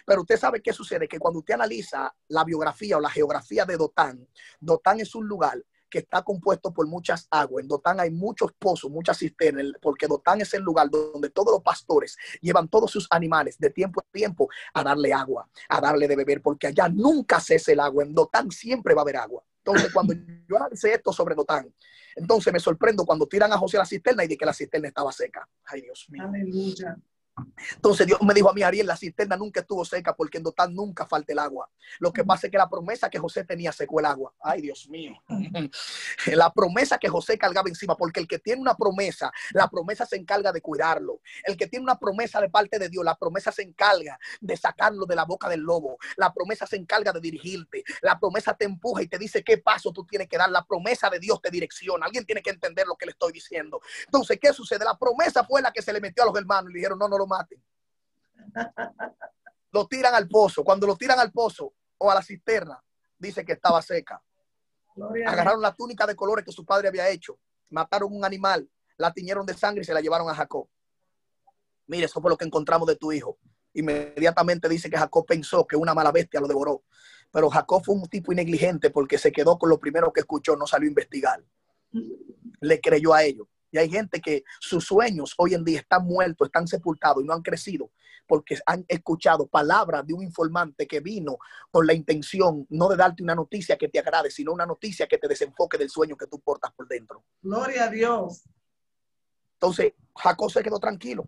B: Pero usted sabe qué sucede, que cuando usted analiza la biografía o la geografía de Dotán, Dotán es un lugar que está compuesto por muchas aguas. En Dotán hay muchos pozos, muchas cisternas, porque Dotán es el lugar donde todos los pastores llevan todos sus animales de tiempo a tiempo a darle agua, a darle de beber, porque allá nunca cese el agua. En Dotán siempre va a haber agua. Entonces, cuando yo analicé esto sobre Dotán, entonces me sorprendo cuando tiran a José la cisterna y de que la cisterna estaba seca. Ay, Dios mío.
C: Aleluya.
B: Entonces Dios me dijo a mí, Ariel, la cisterna nunca estuvo seca porque en Dotán nunca falta el agua. Lo que pasa es que la promesa que José tenía secó el agua. Ay, Dios mío. La promesa que José cargaba encima, porque el que tiene una promesa, la promesa se encarga de cuidarlo. El que tiene una promesa de parte de Dios, la promesa se encarga de sacarlo de la boca del lobo. La promesa se encarga de dirigirte. La promesa te empuja y te dice qué paso tú tienes que dar. La promesa de Dios te direcciona. Alguien tiene que entender lo que le estoy diciendo. Entonces, ¿qué sucede? La promesa fue la que se le metió a los hermanos y le dijeron, no, no lo maten. Lo tiran al pozo. Cuando lo tiran al pozo o a la cisterna, dice que estaba seca. Agarraron la túnica de colores que su padre había hecho, mataron un animal, la tiñeron de sangre y se la llevaron a Jacob. Mire, eso fue lo que encontramos de tu hijo. Inmediatamente dice que Jacob pensó que una mala bestia lo devoró. Pero Jacob fue un tipo negligente porque se quedó con lo primero que escuchó, no salió a investigar. Le creyó a ellos. Y hay gente que sus sueños hoy en día están muertos, están sepultados y no han crecido porque han escuchado palabras de un informante que vino con la intención no de darte una noticia que te agrade, sino una noticia que te desenfoque del sueño que tú portas por dentro.
C: Gloria a Dios.
B: Entonces, Jacob se quedó tranquilo.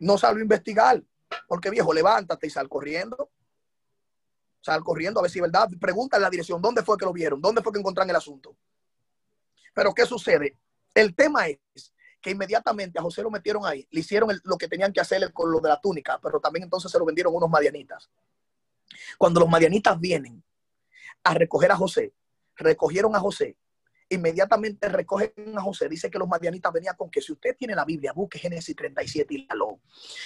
B: No salió a investigar. Porque viejo, levántate y sal corriendo. Sal corriendo a ver si es verdad. Pregúntale la dirección. ¿Dónde fue que lo vieron? ¿Dónde fue que encontraron el asunto? Pero ¿qué sucede? El tema es que inmediatamente a José lo metieron ahí. Le hicieron lo que tenían que hacerle con lo de la túnica, pero también entonces se lo vendieron unos madianitas. Cuando los madianitas vienen a recoger a José, recogieron a José inmediatamente recogen a José. Dice que los madianitas venían con que si usted tiene la Biblia, busque Génesis 37 y lo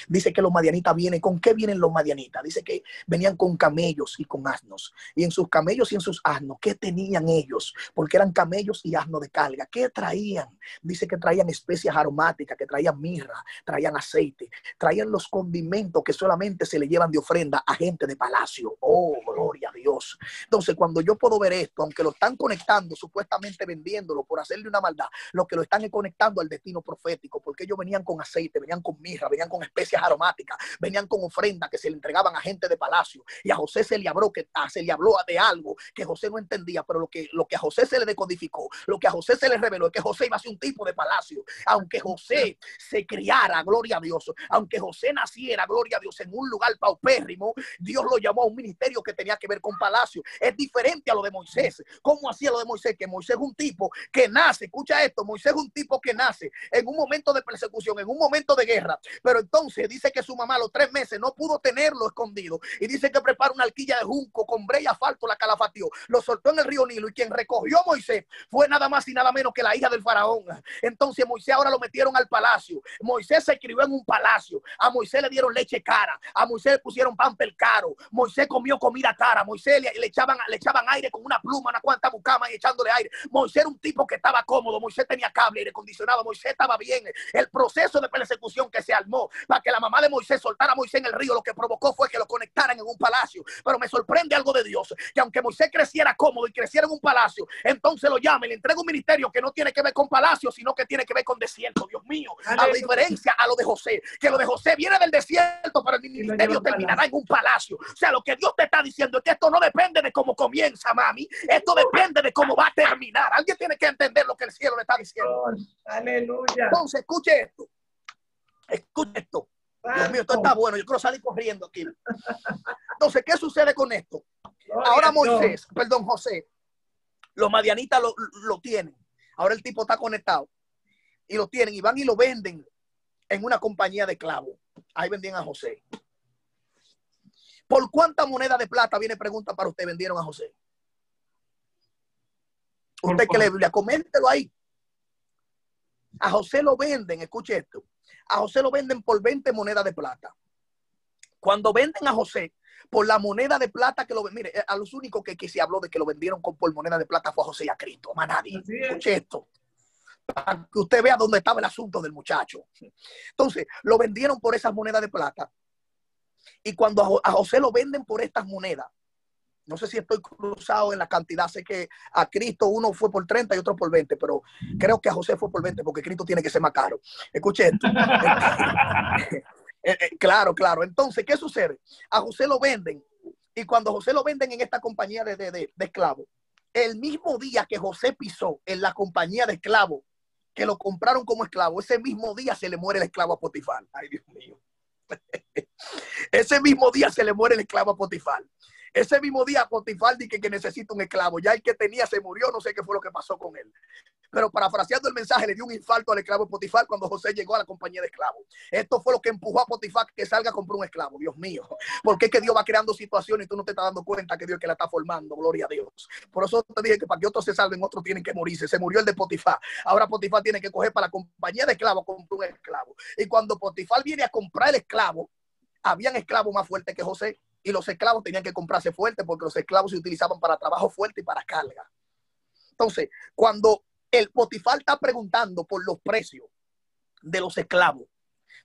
B: Dice que los madianitas vienen, ¿con qué vienen los madianitas? Dice que venían con camellos y con asnos. Y en sus camellos y en sus asnos, ¿qué tenían ellos? Porque eran camellos y asnos de carga. ¿Qué traían? Dice que traían especias aromáticas, que traían mirra, traían aceite, traían los condimentos que solamente se le llevan de ofrenda a gente de palacio. Oh, gloria a Dios. Entonces, cuando yo puedo ver esto, aunque lo están conectando supuestamente vendiéndolo por hacerle una maldad, lo que lo están es conectando al destino profético, porque ellos venían con aceite, venían con mirra, venían con especias aromáticas, venían con ofrendas que se le entregaban a gente de palacio. Y a José se le habló, que, ah, se le habló de algo que José no entendía, pero lo que, lo que a José se le decodificó, lo que a José se le reveló es que José iba a ser un tipo de palacio. Aunque José se criara, gloria a Dios, aunque José naciera, gloria a Dios, en un lugar paupérrimo, Dios lo llamó a un ministerio que tenía que ver con palacio. Es diferente a lo de Moisés. ¿Cómo hacía lo de Moisés? Que Moisés un tipo que nace, escucha esto, Moisés es un tipo que nace en un momento de persecución, en un momento de guerra, pero entonces dice que su mamá los tres meses no pudo tenerlo escondido y dice que prepara una alquilla de junco con brea y asfalto, la calafatió, lo soltó en el río Nilo y quien recogió a Moisés fue nada más y nada menos que la hija del faraón. Entonces Moisés ahora lo metieron al palacio. Moisés se escribió en un palacio. A Moisés le dieron leche cara, a Moisés le pusieron pan pel caro, Moisés comió comida cara, Moisés le, echaban, le echaban aire con una pluma, una cuanta bucama y echándole aire. Moisés era un tipo que estaba cómodo, Moisés tenía cable, aire acondicionado, Moisés estaba bien. El proceso de persecución que se armó para que la mamá de Moisés soltara a Moisés en el río, lo que provocó fue que lo conectaran en un palacio. Pero me sorprende algo de Dios, que aunque Moisés creciera cómodo y creciera en un palacio, entonces lo llama y le entrega un ministerio que no tiene que ver con palacio, sino que tiene que ver con desierto, Dios mío. A diferencia a lo de José, que lo de José viene del desierto, pero el ministerio terminará en un palacio. O sea, lo que Dios te está diciendo es que esto no depende de cómo comienza, mami. Esto depende de cómo va a terminar. Alguien tiene que entender lo que el cielo le está diciendo.
C: Aleluya.
B: Entonces, escuche esto. Escuche esto. Dios mío, esto está bueno. Yo quiero salir corriendo aquí. Entonces, ¿qué sucede con esto? Ahora Moisés, perdón, José, los madianitas lo, lo tienen. Ahora el tipo está conectado y lo tienen y van y lo venden en una compañía de clavos. Ahí vendían a José. ¿Por cuánta moneda de plata viene pregunta para usted vendieron a José? Usted que le Biblia, coméntelo ahí. A José lo venden, escuche esto. A José lo venden por 20 monedas de plata. Cuando venden a José por la moneda de plata que lo mire, a los únicos que, que se habló de que lo vendieron con, por moneda de plata fue a José y a Cristo, más nadie. Escuche esto para que usted vea dónde estaba el asunto del muchacho. Entonces, lo vendieron por esas monedas de plata. Y cuando a José lo venden por estas monedas, no sé si estoy cruzado en la cantidad, sé que a Cristo uno fue por 30 y otro por 20, pero creo que a José fue por 20 porque Cristo tiene que ser más caro. Escuche esto. Eh, eh, claro, claro. Entonces, ¿qué sucede? A José lo venden y cuando José lo venden en esta compañía de, de, de esclavos, el mismo día que José pisó en la compañía de esclavos, que lo compraron como esclavo, ese mismo día se le muere el esclavo a Potifar. Ay, Dios mío. ese mismo día se le muere el esclavo a Potifar. Ese mismo día Potifar dice que, necesita un esclavo. Ya el que tenía se murió, no sé qué fue lo que pasó con él. Pero parafraseando el mensaje, le dio un infarto al esclavo Potifar cuando José llegó a la compañía de esclavos. Esto fue lo que empujó a Potifar que salga a comprar un esclavo. Dios mío. Porque es que Dios va creando situaciones y tú no te estás dando cuenta que Dios es que la está formando. Gloria a Dios. Por eso te dije que para que otros se salven, otros tienen que morirse. Se murió el de Potifar. Ahora Potifar tiene que coger para la compañía de esclavos comprar un esclavo. Y cuando Potifar viene a comprar el esclavo, habían esclavos más fuertes que José y los esclavos tenían que comprarse fuerte porque los esclavos se utilizaban para trabajo fuerte y para carga. Entonces, cuando el Potifar está preguntando por los precios de los esclavos,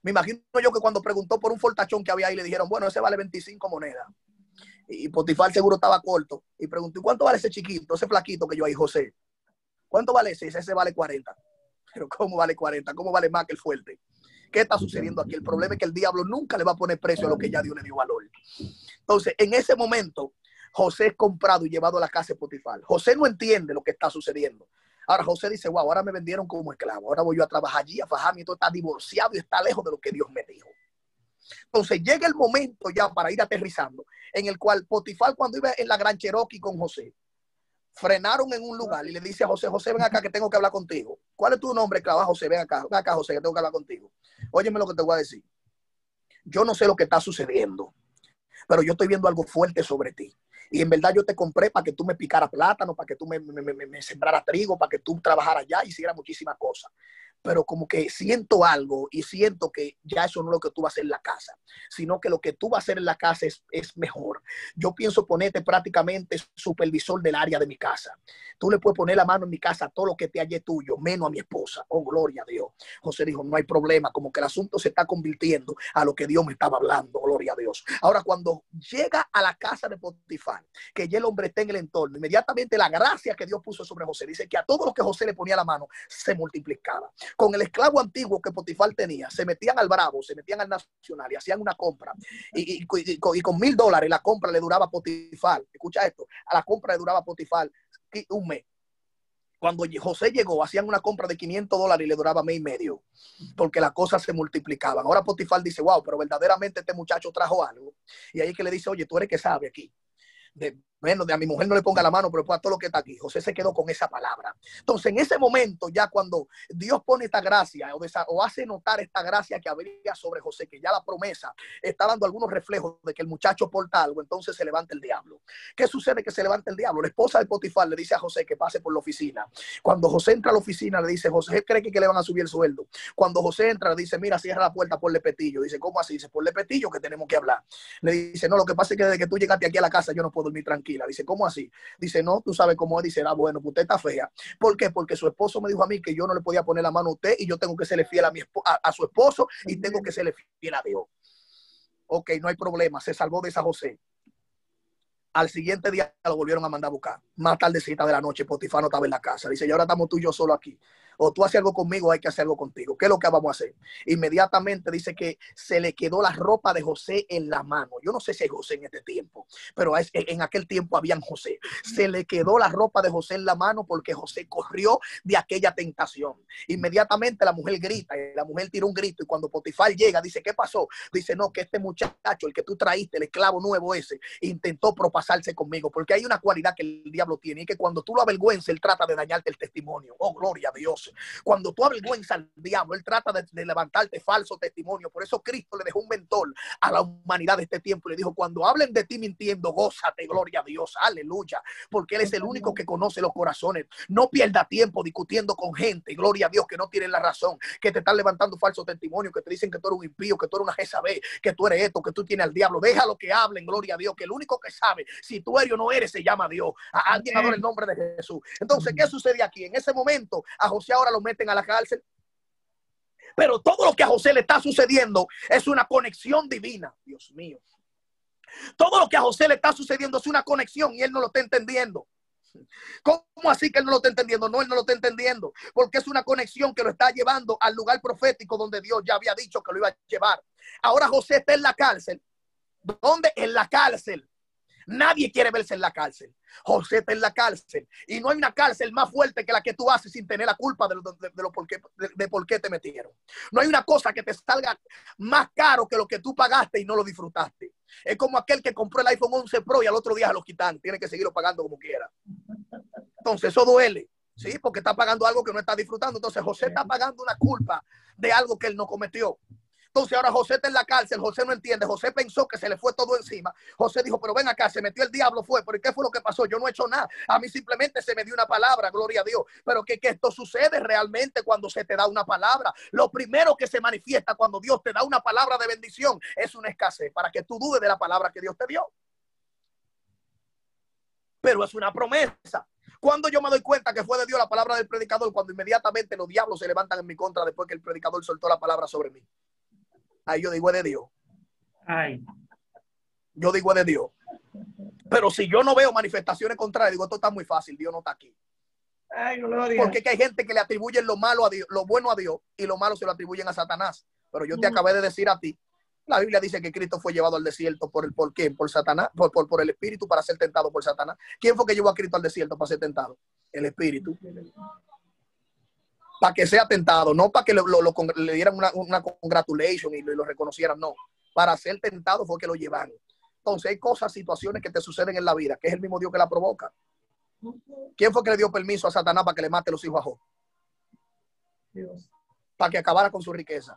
B: me imagino yo que cuando preguntó por un fortachón que había ahí, le dijeron, bueno, ese vale 25 monedas. Y Potifar seguro estaba corto. Y preguntó, ¿cuánto vale ese chiquito, ese flaquito que yo ahí, José? ¿Cuánto vale ese? Ese vale 40. Pero ¿cómo vale 40? ¿Cómo vale más que el fuerte? ¿Qué está sucediendo aquí? El problema es que el diablo nunca le va a poner precio a lo que ya Dios le dio valor. Entonces, en ese momento, José es comprado y llevado a la casa de Potifar. José no entiende lo que está sucediendo. Ahora José dice, wow, ahora me vendieron como esclavo. Ahora voy yo a trabajar allí, a fajarme. Esto está divorciado y está lejos de lo que Dios me dijo. Entonces llega el momento ya para ir aterrizando, en el cual Potifar cuando iba en la Gran Cherokee con José, frenaron en un lugar y le dice a José, José, ven acá que tengo que hablar contigo. ¿Cuál es tu nombre, esclavo? José, ven acá, ven acá, José, que tengo que hablar contigo. Óyeme lo que te voy a decir. Yo no sé lo que está sucediendo, pero yo estoy viendo algo fuerte sobre ti. Y en verdad yo te compré para que tú me picaras plátano, para que tú me, me, me, me sembraras trigo, para que tú trabajaras allá y hicieras muchísimas cosas pero como que siento algo y siento que ya eso no es lo que tú vas a hacer en la casa, sino que lo que tú vas a hacer en la casa es, es mejor. Yo pienso ponerte prácticamente supervisor del área de mi casa. Tú le puedes poner la mano en mi casa a todo lo que te hallé tuyo, menos a mi esposa. Oh, gloria a Dios. José dijo, no hay problema, como que el asunto se está convirtiendo a lo que Dios me estaba hablando. Gloria a Dios. Ahora, cuando llega a la casa de Potifar, que ya el hombre está en el entorno, inmediatamente la gracia que Dios puso sobre José, dice que a todos los que José le ponía la mano, se multiplicaba con el esclavo antiguo que Potifar tenía, se metían al Bravo, se metían al Nacional y hacían una compra. Y, con mil dólares la compra le duraba a Potifar. Escucha esto, a la compra le duraba a Potifar un mes. Cuando José llegó, hacían una compra de 500 dólares y le duraba mes y medio, porque las cosas se multiplicaban. Ahora Potifar dice, wow, pero verdaderamente este muchacho trajo algo. Y ahí que le dice, oye, tú eres que sabe aquí. De, bueno, a mi mujer no le ponga la mano, pero pues a todo lo que está aquí. José se quedó con esa palabra. Entonces, en ese momento, ya cuando Dios pone esta gracia o, hace notar esta gracia que habría sobre José, que ya la promesa está dando algunos reflejos de que el muchacho porta algo, entonces se levanta el diablo. ¿Qué sucede que se levanta el diablo? La esposa de Potifar le dice a José que pase por la oficina. Cuando José entra a la oficina, le dice, José cree que, le van a subir el sueldo. Cuando José entra, le dice, mira, cierra la puerta, ponle petillo. Dice, ¿cómo así? Dice, ponle petillo que tenemos que hablar. Le dice, no, lo que pasa es que desde que tú llegaste aquí a la casa yo no puedo dormir tranquila. Dice, ¿cómo así? Dice, no, tú sabes cómo es. Dice, ah, bueno, pues usted está fea. ¿Por qué? Porque su esposo me dijo a mí que yo no le podía poner la mano a usted y yo tengo que serle fiel a, mi a, a su esposo y tengo que serle fiel a Dios. Ok, no hay problema. Se salvó de esa José. Al siguiente día lo volvieron a mandar a buscar. Más tardecita de la noche, Potifar no estaba en la casa. Dice, y ahora estamos tú y yo solo aquí. O tú haces algo conmigo, hay que hacer algo contigo. ¿Qué es lo que vamos a hacer? Inmediatamente dice que se le quedó la ropa de José en la mano. Yo no sé si hay José en este tiempo, pero en aquel tiempo habían José. Se le quedó la ropa de José en la mano porque José corrió de aquella tentación. Inmediatamente la mujer grita, y la mujer tira un grito y cuando Potifar llega, dice, ¿qué pasó? Dice, no, que este muchacho, el que tú traíste, el esclavo nuevo ese, intentó propasarse conmigo, porque hay una cualidad que el diablo tiene y que cuando tú lo avergüenzas, él trata de dañarte el testimonio. Oh, gloria a Dios. Cuando tú avergüenzas al diablo, él trata de, de, levantarte falso testimonio. Por eso Cristo le dejó un mentor a la humanidad de este tiempo. Le dijo, cuando hablen de ti mintiendo, gózate, gloria a Dios, aleluya. Porque Él es el único que conoce los corazones. No pierda tiempo discutiendo con gente, gloria a Dios, que no tienen la razón, que te están levantando falso testimonio, que te dicen que tú eres un impío, que tú eres una Jezabel, que tú eres esto, que tú tienes al diablo. Déjalo que hablen, gloria a Dios, que el único que sabe si tú eres o no eres se llama Dios. A alguien adora el nombre de Jesús. Entonces, ¿qué sucede aquí? En ese momento, a José ahora lo meten a la cárcel. Pero todo lo que a José le está sucediendo es una conexión divina. Dios mío. Todo lo que a José le está sucediendo es una conexión y él no lo está entendiendo. ¿Cómo así que él no lo está entendiendo? No, él no lo está entendiendo. Porque es una conexión que lo está llevando al lugar profético donde Dios ya había dicho que lo iba a llevar. Ahora José está en la cárcel. ¿Dónde? En la cárcel. Nadie quiere verse en la cárcel. José está en la cárcel. Y no hay una cárcel más fuerte que la que tú haces sin tener la culpa de, lo, de, de lo por, qué, de, por qué te metieron. No hay una cosa que te salga más caro que lo que tú pagaste y no lo disfrutaste. Es como aquel que compró el iPhone 11 Pro y al otro día lo quitan. Tiene que seguirlo pagando como quiera. Entonces eso duele. Sí, porque está pagando algo que no está disfrutando. Entonces José está pagando una culpa de algo que él no cometió. Entonces ahora José está en la cárcel, José no entiende, José pensó que se le fue todo encima. José dijo, pero ven acá, se metió el diablo, fue, pero ¿qué fue lo que pasó? Yo no he hecho nada. A mí simplemente se me dio una palabra, gloria a Dios. Pero que, que esto sucede realmente cuando se te da una palabra. Lo primero que se manifiesta cuando Dios te da una palabra de bendición es una escasez, para que tú dudes de la palabra que Dios te dio. Pero es una promesa. Cuando yo me doy cuenta que fue de Dios la palabra del predicador, cuando inmediatamente los diablos se levantan en mi contra después que el predicador soltó la palabra sobre mí. Ahí yo digo es de Dios.
A: Ay.
B: Yo digo es de Dios. Pero si yo no veo manifestaciones contrarias, digo, esto está muy fácil, Dios no está aquí.
C: Ay, gloria.
B: Porque que hay gente que le atribuyen lo malo a Dios, lo bueno a Dios y lo malo se lo atribuyen a Satanás. Pero yo te acabé de decir a ti, la Biblia dice que Cristo fue llevado al desierto por el por quién, por Satanás, por, por, por el Espíritu para ser tentado por Satanás. ¿Quién fue que llevó a Cristo al desierto para ser tentado? El Espíritu para que sea tentado, no para que lo, lo, lo, le dieran una, una congratulation y lo, y lo, reconocieran, no. Para ser tentado fue que lo llevaron. Entonces hay cosas, situaciones que te suceden en la vida, que es el mismo Dios que la provoca. ¿Quién fue que le dio permiso a Satanás para que le mate los hijos a Job?
C: Dios.
B: Para que acabara con su riqueza.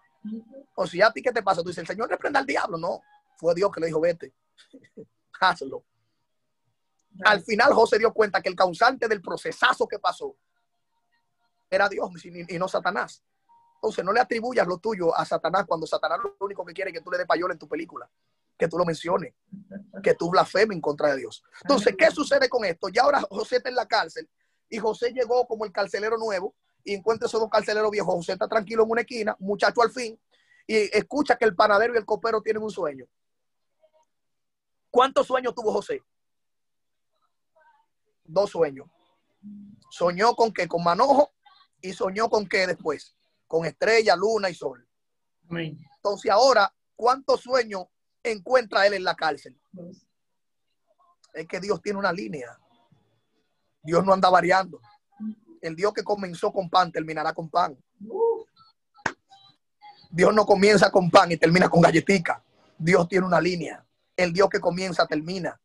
B: O si a ti, ¿qué te pasa? Tú dices, el Señor reprenda al diablo. No, fue Dios que le dijo, vete, hazlo. Al final José dio cuenta que el causante del procesazo que pasó era Dios y, no Satanás. Entonces no le atribuyas lo tuyo a Satanás cuando Satanás lo único que quiere es que tú le des payola en tu película, que tú lo menciones, que tú blasfemes en contra de Dios. Entonces, ¿qué sucede con esto? Ya ahora José está en la cárcel y José llegó como el carcelero nuevo y encuentra esos dos carceleros viejos. José está tranquilo en una esquina, muchacho al fin, y escucha que el panadero y el copero tienen un sueño. ¿Cuántos sueños tuvo José? Dos sueños. Soñó con que con manojo y soñó con qué después, con estrella, luna y sol.
A: Amén.
B: Entonces ahora, ¿cuántos sueños encuentra él en la cárcel? Es que Dios tiene una línea. Dios no anda variando. El Dios que comenzó con pan terminará con pan. Dios no comienza con pan y termina con galletica. Dios tiene una línea. El Dios que comienza termina.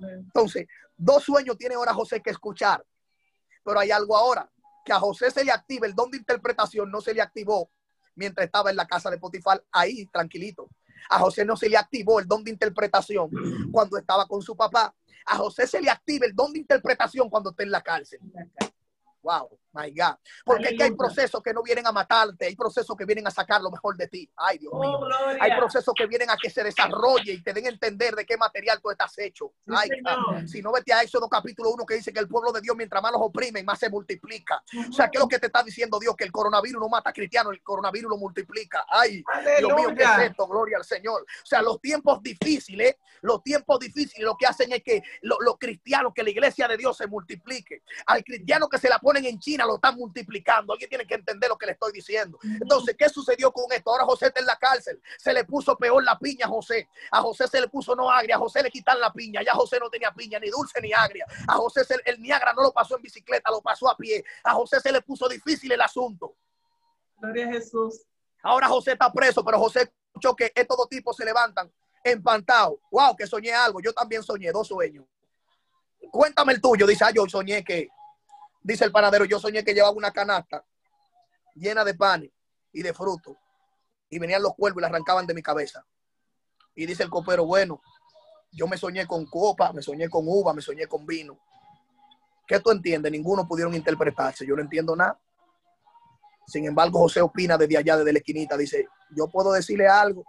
B: Entonces, dos sueños tiene ahora José que escuchar. Pero hay algo ahora, que a José se le activa el don de interpretación, no se le activó mientras estaba en la casa de Potifar, ahí tranquilito. A José no se le activó el don de interpretación cuando estaba con su papá. A José se le activa el don de interpretación cuando está en la cárcel. Wow, my God. Porque es que hay procesos que no vienen a matarte, hay procesos que vienen a sacar lo mejor de ti. Ay, Dios
C: Oh,
B: mío. Hay procesos que vienen a que se desarrolle y te den a entender de qué material tú estás hecho.
C: Sí,
B: Ay, ah, si no vete a Éxodo capítulo 1 que dice que el pueblo de Dios mientras más los oprimen, más se multiplica. O sea, ¿qué es lo que te está diciendo Dios? Que el coronavirus no mata a cristianos, el coronavirus lo multiplica. Ay, Dios mío, ¿qué es
C: Aleluya.
B: esto? Gloria al Señor. O sea, los tiempos difíciles, los tiempos difíciles lo que hacen es que lo- los cristianos, que la iglesia de Dios se multiplique. Al cristiano que se la ponen en China lo están multiplicando. Alguien tiene que entender lo que le estoy diciendo. Entonces, ¿qué sucedió con esto? Ahora José está en la cárcel. Se le puso peor la piña a José. A José se le puso no agria. A José le quitan la piña. Ya José no tenía piña, ni dulce ni agria. A José se- el Niagara no lo pasó en bicicleta, lo pasó a pie. A José se le puso difícil el asunto.
C: Gloria a Jesús.
B: Ahora José está preso, pero José escuchó que estos dos tipos se levantan empantados. Wow, que soñé algo. Yo también soñé dos sueños. Cuéntame el tuyo. Dice, ah, yo soñé que, dice el panadero, yo soñé que llevaba una canasta llena de pan y de fruto. Y venían los cuervos y la arrancaban de mi cabeza. Y dice el copero, bueno, yo me soñé con copa, me soñé con uva, me soñé con vino. ¿Qué tú entiendes? Ninguno pudieron interpretarse. Yo no entiendo nada. Sin embargo, José opina desde allá, desde la esquinita. Dice, yo puedo decirle algo.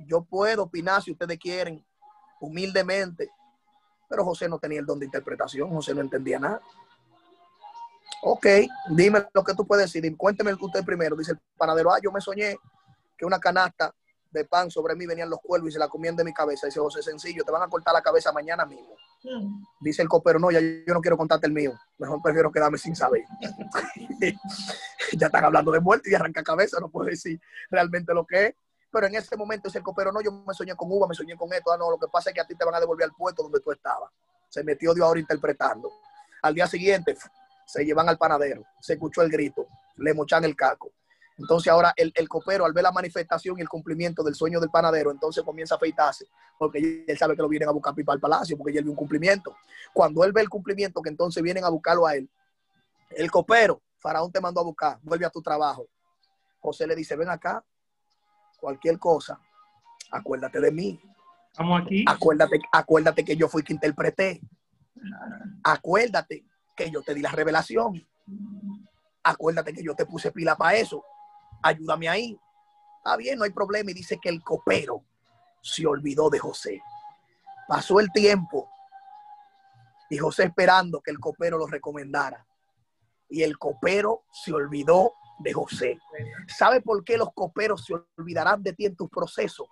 B: Yo puedo opinar si ustedes quieren, humildemente. Pero José no tenía el don de interpretación. José no entendía nada. Ok, dime lo que tú puedes decir. Cuénteme usted primero. Dice el panadero, ah, yo me soñé que una canasta de pan sobre mí venían los cuervos y se la comían de mi cabeza. Dice José, sencillo, te van a cortar la cabeza mañana mismo.
C: Mm.
B: Dice el copero, no, ya yo no quiero contarte el mío. Mejor prefiero quedarme sin saber. ya están hablando de muerte y arranca cabeza, no puedo decir realmente lo que es. Pero en ese momento dice el copero, no, yo me soñé con uva, me soñé con esto. Ah, no, lo que pasa es que a ti te van a devolver al puesto donde tú estabas. Se metió Dios ahora interpretando. Al día siguiente se llevan al panadero, se escuchó el grito, le mochan el caco. Entonces ahora el, el copero al ver la manifestación y el cumplimiento del sueño del panadero, entonces comienza a afeitarse, porque él sabe que lo vienen a buscar pipa al palacio, porque él vio un cumplimiento. Cuando él ve el cumplimiento, que entonces vienen a buscarlo a él, el copero, Faraón te mandó a buscar, vuelve a tu trabajo. José le dice, ven acá, cualquier cosa, acuérdate de mí,
A: Estamos aquí.
B: acuérdate, acuérdate que yo fui que interpreté, acuérdate que yo te di la revelación, acuérdate que yo te puse pila para eso, ayúdame ahí. Está bien, no hay problema. Y dice que el copero se olvidó de José. Pasó el tiempo y José esperando que el copero lo recomendara. Y el copero se olvidó de José. ¿Sabe por qué los coperos se olvidarán de ti en tus procesos?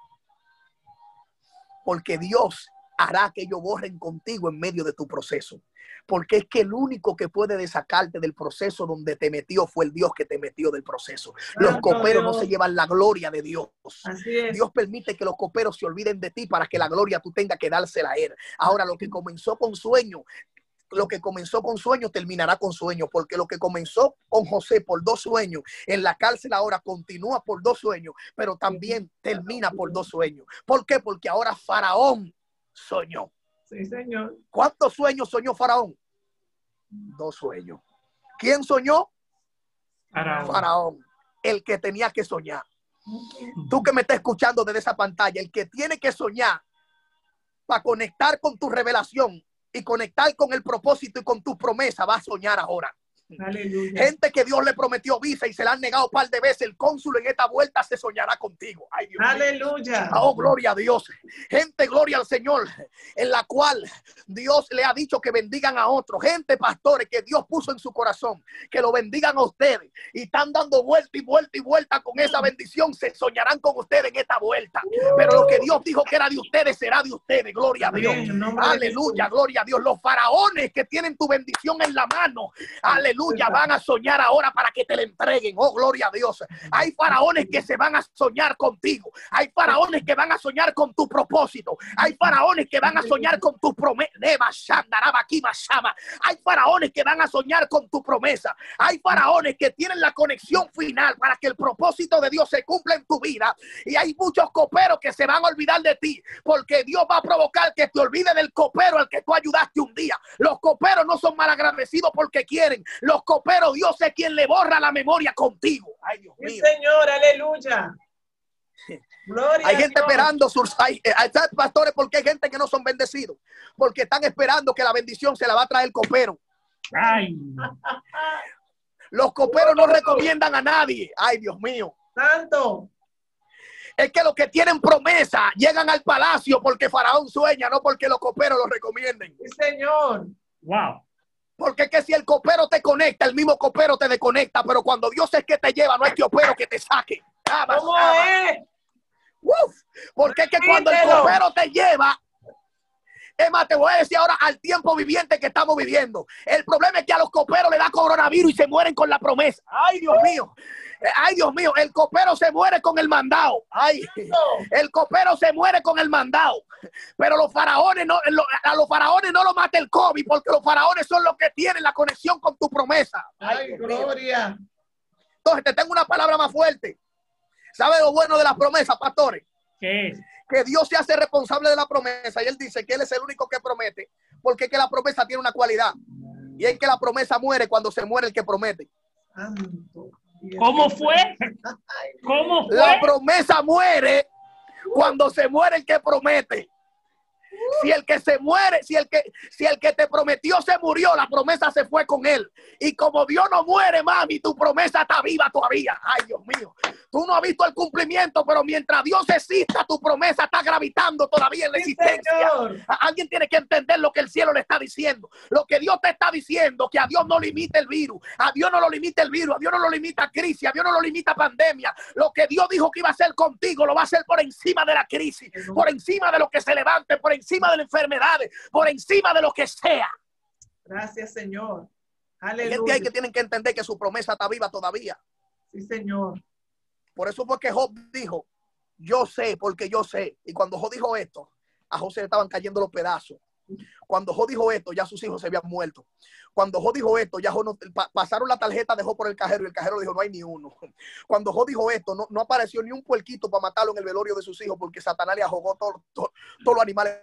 B: Porque Dios hará que ellos borren contigo en medio de tu proceso. Porque es que el único que puede sacarte del proceso donde te metió fue el Dios que te metió del proceso. Los
C: Santo
B: coperos no se llevan la gloria de Dios. Dios permite que los coperos se olviden de ti para que la gloria tú tengas que dársela a Él. Ahora, lo que comenzó con sueño, lo que comenzó con sueños terminará con sueños, porque lo que comenzó con José por dos sueños, en la cárcel ahora continúa por dos sueños, pero también termina por dos sueños. ¿Por qué? Porque ahora Faraón soñó.
C: Sí, Señor.
B: ¿Cuántos sueños soñó Faraón? Dos sueños. ¿Quién soñó?
A: Faraón.
B: Faraón. El que tenía que soñar. Tú que me estás escuchando desde esa pantalla, el que tiene que soñar para conectar con tu revelación y conectar con el propósito y con tu promesa, vas a soñar ahora.
C: Aleluya.
B: Gente que Dios le prometió visa y se la han negado un par de veces, el cónsul en esta vuelta se soñará contigo. Ay, Dios mío.
C: Aleluya.
B: Oh, gloria a Dios. Gente, gloria al Señor, en la cual Dios le ha dicho que bendigan a otros. Gente, pastores, que Dios puso en su corazón, que lo bendigan a ustedes. Y están dando vuelta y vuelta y vuelta con esa bendición. Se soñarán con ustedes en esta vuelta. Pero lo que Dios dijo que era de ustedes será de ustedes. Gloria a Dios. Aleluya, gloria a Dios. Los faraones que tienen tu bendición en la mano. Aleluya, van a soñar ahora para que te la entreguen. Oh, gloria a Dios. Hay faraones que se van a soñar contigo. Hay faraones que van a soñar con tu propósito. Hay faraones que van a soñar con tu promesa. Hay faraones que van a soñar con tu promesa. Hay faraones que tienen la conexión final para que el propósito de Dios se cumpla en tu vida. Y hay muchos coperos que se van a olvidar de ti porque Dios va a provocar que te olvides del copero al que tú ayudaste un día. Los coperos no son malagradecidos porque quieren. Los coperos, Dios es quien le borra la memoria contigo. Ay, Dios
C: Sí,
B: mío.
C: Señor, aleluya. Gloria
B: Hay gente esperando sus hay, eh, hay pastores porque hay gente que no son bendecidos, porque están esperando que la bendición se la va a traer el copero.
A: Ay,
B: Los coperos no recomiendan a nadie. Ay, Dios mío.
C: Santo.
B: Es que los que tienen promesa llegan al palacio porque Faraón sueña, no porque los coperos lo recomienden.
C: Sí, Señor.
A: wow.
B: Porque es que si el copero te conecta, el mismo copero te desconecta, pero cuando Dios es que te lleva, no hay copero que te saque.
C: ¿Cómo es?
B: Uf, porque es que cuando el copero te lleva, es más, te voy a decir ahora al tiempo viviente que estamos viviendo. El problema es que a los coperos le da coronavirus y se mueren con la promesa. Ay, Dios mío. Ay, Dios mío, el copero se muere con el mandado. Ay, el copero se muere con el mandado. Pero los faraones no, lo- a los faraones no lo mata el COVID porque los faraones son los que tienen la conexión con tu promesa. Ay,
C: gloria.
B: Entonces te tengo una palabra más fuerte. ¿Sabe lo bueno de las promesas, pastores?
A: ¿Qué
B: que Dios se hace responsable de la promesa y él dice que él es el único que promete, porque es que la promesa tiene una cualidad y es que la promesa muere cuando se muere el que promete.
C: Santo.
A: ¿Cómo fue? ¿Cómo
B: La
A: fue?
B: promesa muere cuando se muere el que promete. Si el que se muere, si el que, si el que te prometió se murió, la promesa se fue con él. Y como Dios no muere, mami, tu promesa está viva todavía. Ay, Dios mío. Tú no has visto el cumplimiento, pero mientras Dios exista, tu promesa está gravitando todavía en la
C: Sí,
B: existencia.
C: Señor.
B: Alguien tiene que entender lo que el cielo le está diciendo. Lo que Dios te está diciendo, que a Dios no limita el virus, a Dios no lo limita el virus, a Dios no lo limita crisis, a Dios no lo limita pandemia. Lo que Dios dijo que iba a hacer contigo, lo va a hacer por encima de la crisis, por encima de lo que se levante, por encima de las enfermedades, por encima de lo que sea.
C: Gracias, Señor.
B: Hay gente
C: Aleluya.
B: ahí que tienen que entender que su promesa está viva todavía.
C: Sí, Señor.
B: Por eso fue que Job dijo, yo sé porque yo sé. Y cuando Job dijo esto, a José le estaban cayendo los pedazos. Cuando Job dijo esto, ya sus hijos se habían muerto. Cuando Job dijo esto, ya Job no- pa- pasaron la tarjeta de Job por el cajero y el cajero dijo, no hay ni uno. Cuando Job dijo esto, no, no apareció ni un puerquito para matarlo en el velorio de sus hijos porque Satanás le ahogó todo- todo- todos los animales.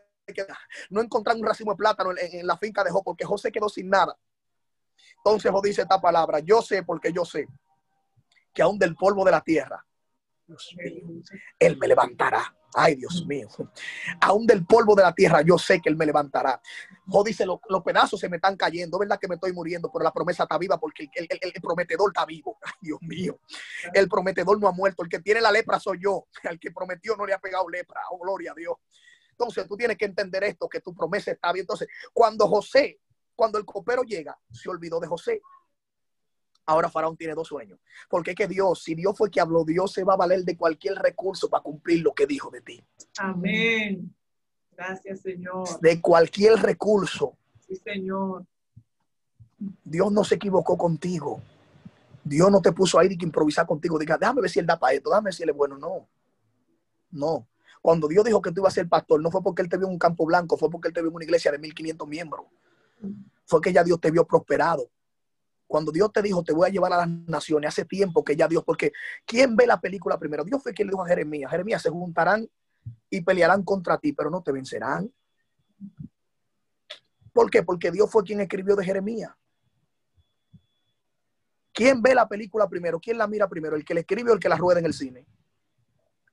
B: No encontraron un racimo de plátano en, la finca de Job porque Job se quedó sin nada. Entonces Job dice esta palabra, yo sé porque yo sé que aún del polvo de la tierra, Dios Él me levantará. Ay, Dios mío. Aún del polvo de la tierra, yo sé que Él me levantará. Job dice, "Lo- los pedazos se me están cayendo. Verdad que me estoy muriendo, pero la promesa está viva porque el, el- el- el prometedor está vivo. Ay, Dios mío. El prometedor no ha muerto. El que tiene la lepra soy yo. Al que prometió no le ha pegado lepra. Oh, gloria a Dios. Entonces tú tienes que entender esto, que tu promesa está bien. Entonces, cuando José, cuando el copero llega, se olvidó de José. Ahora Faraón tiene dos sueños. Porque es que Dios, si Dios fue que habló, Dios se va a valer de cualquier recurso para cumplir lo que dijo de ti.
C: Amén. Gracias, Señor.
B: De cualquier recurso.
C: Sí, Señor.
B: Dios no se equivocó contigo. Dios no te puso ahí de que improvisar contigo. Diga, déjame ver si él da para esto, déjame ver si él es bueno. No. No. Cuando Dios dijo que tú ibas a ser pastor, no fue porque él te vio en un campo blanco, fue porque él te vio en una iglesia de 1500 miembros. Fue que ya Dios te vio prosperado. Cuando Dios te dijo, te voy a llevar a las naciones, hace tiempo que ya Dios, porque ¿quién ve la película primero? Dios fue quien le dijo a Jeremías, Jeremías, se juntarán y pelearán contra ti, pero no te vencerán. ¿Por qué? Porque Dios fue quien escribió de Jeremías. ¿Quién ve la película primero? ¿Quién la mira primero? ¿El que le escribe o el que la rueda en el cine?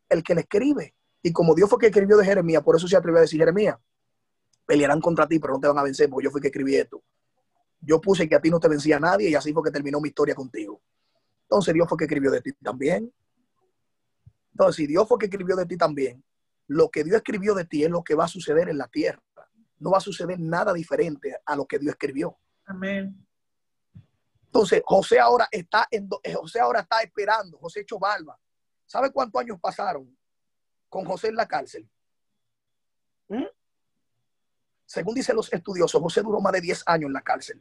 B: El que le escribe. Y como Dios fue que escribió de Jeremías, por eso se atrevió a decir, Jeremías, pelearán contra ti, pero no te van a vencer porque yo fui que escribí esto. Yo puse que a ti no te vencía nadie y así fue que terminó mi historia contigo. Entonces Dios fue que escribió de ti también. Entonces, si Dios fue que escribió de ti también, lo que Dios escribió de ti es lo que va a suceder en la tierra. No va a suceder nada diferente a lo que Dios escribió.
C: Amén.
B: Entonces, José ahora está en, eh, José ahora está esperando, José hecho barba. ¿Sabe cuántos años pasaron con José en la cárcel? ¿Mm? Según dicen los estudiosos, José duró más de 10 años en la cárcel.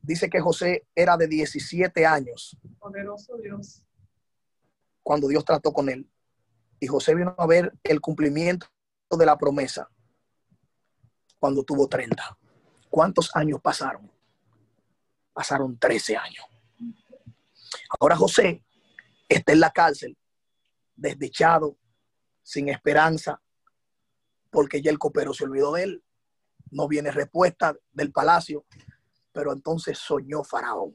B: Dice que José era de 17 años.
C: Poderoso Dios.
B: Cuando Dios trató con él. Y José vino a ver el cumplimiento de la promesa cuando tuvo 30. ¿Cuántos años pasaron? Pasaron 13 años. Ahora José está en la cárcel, desdichado, sin esperanza, porque ya el copero se olvidó de él. No viene respuesta del palacio, pero entonces soñó Faraón.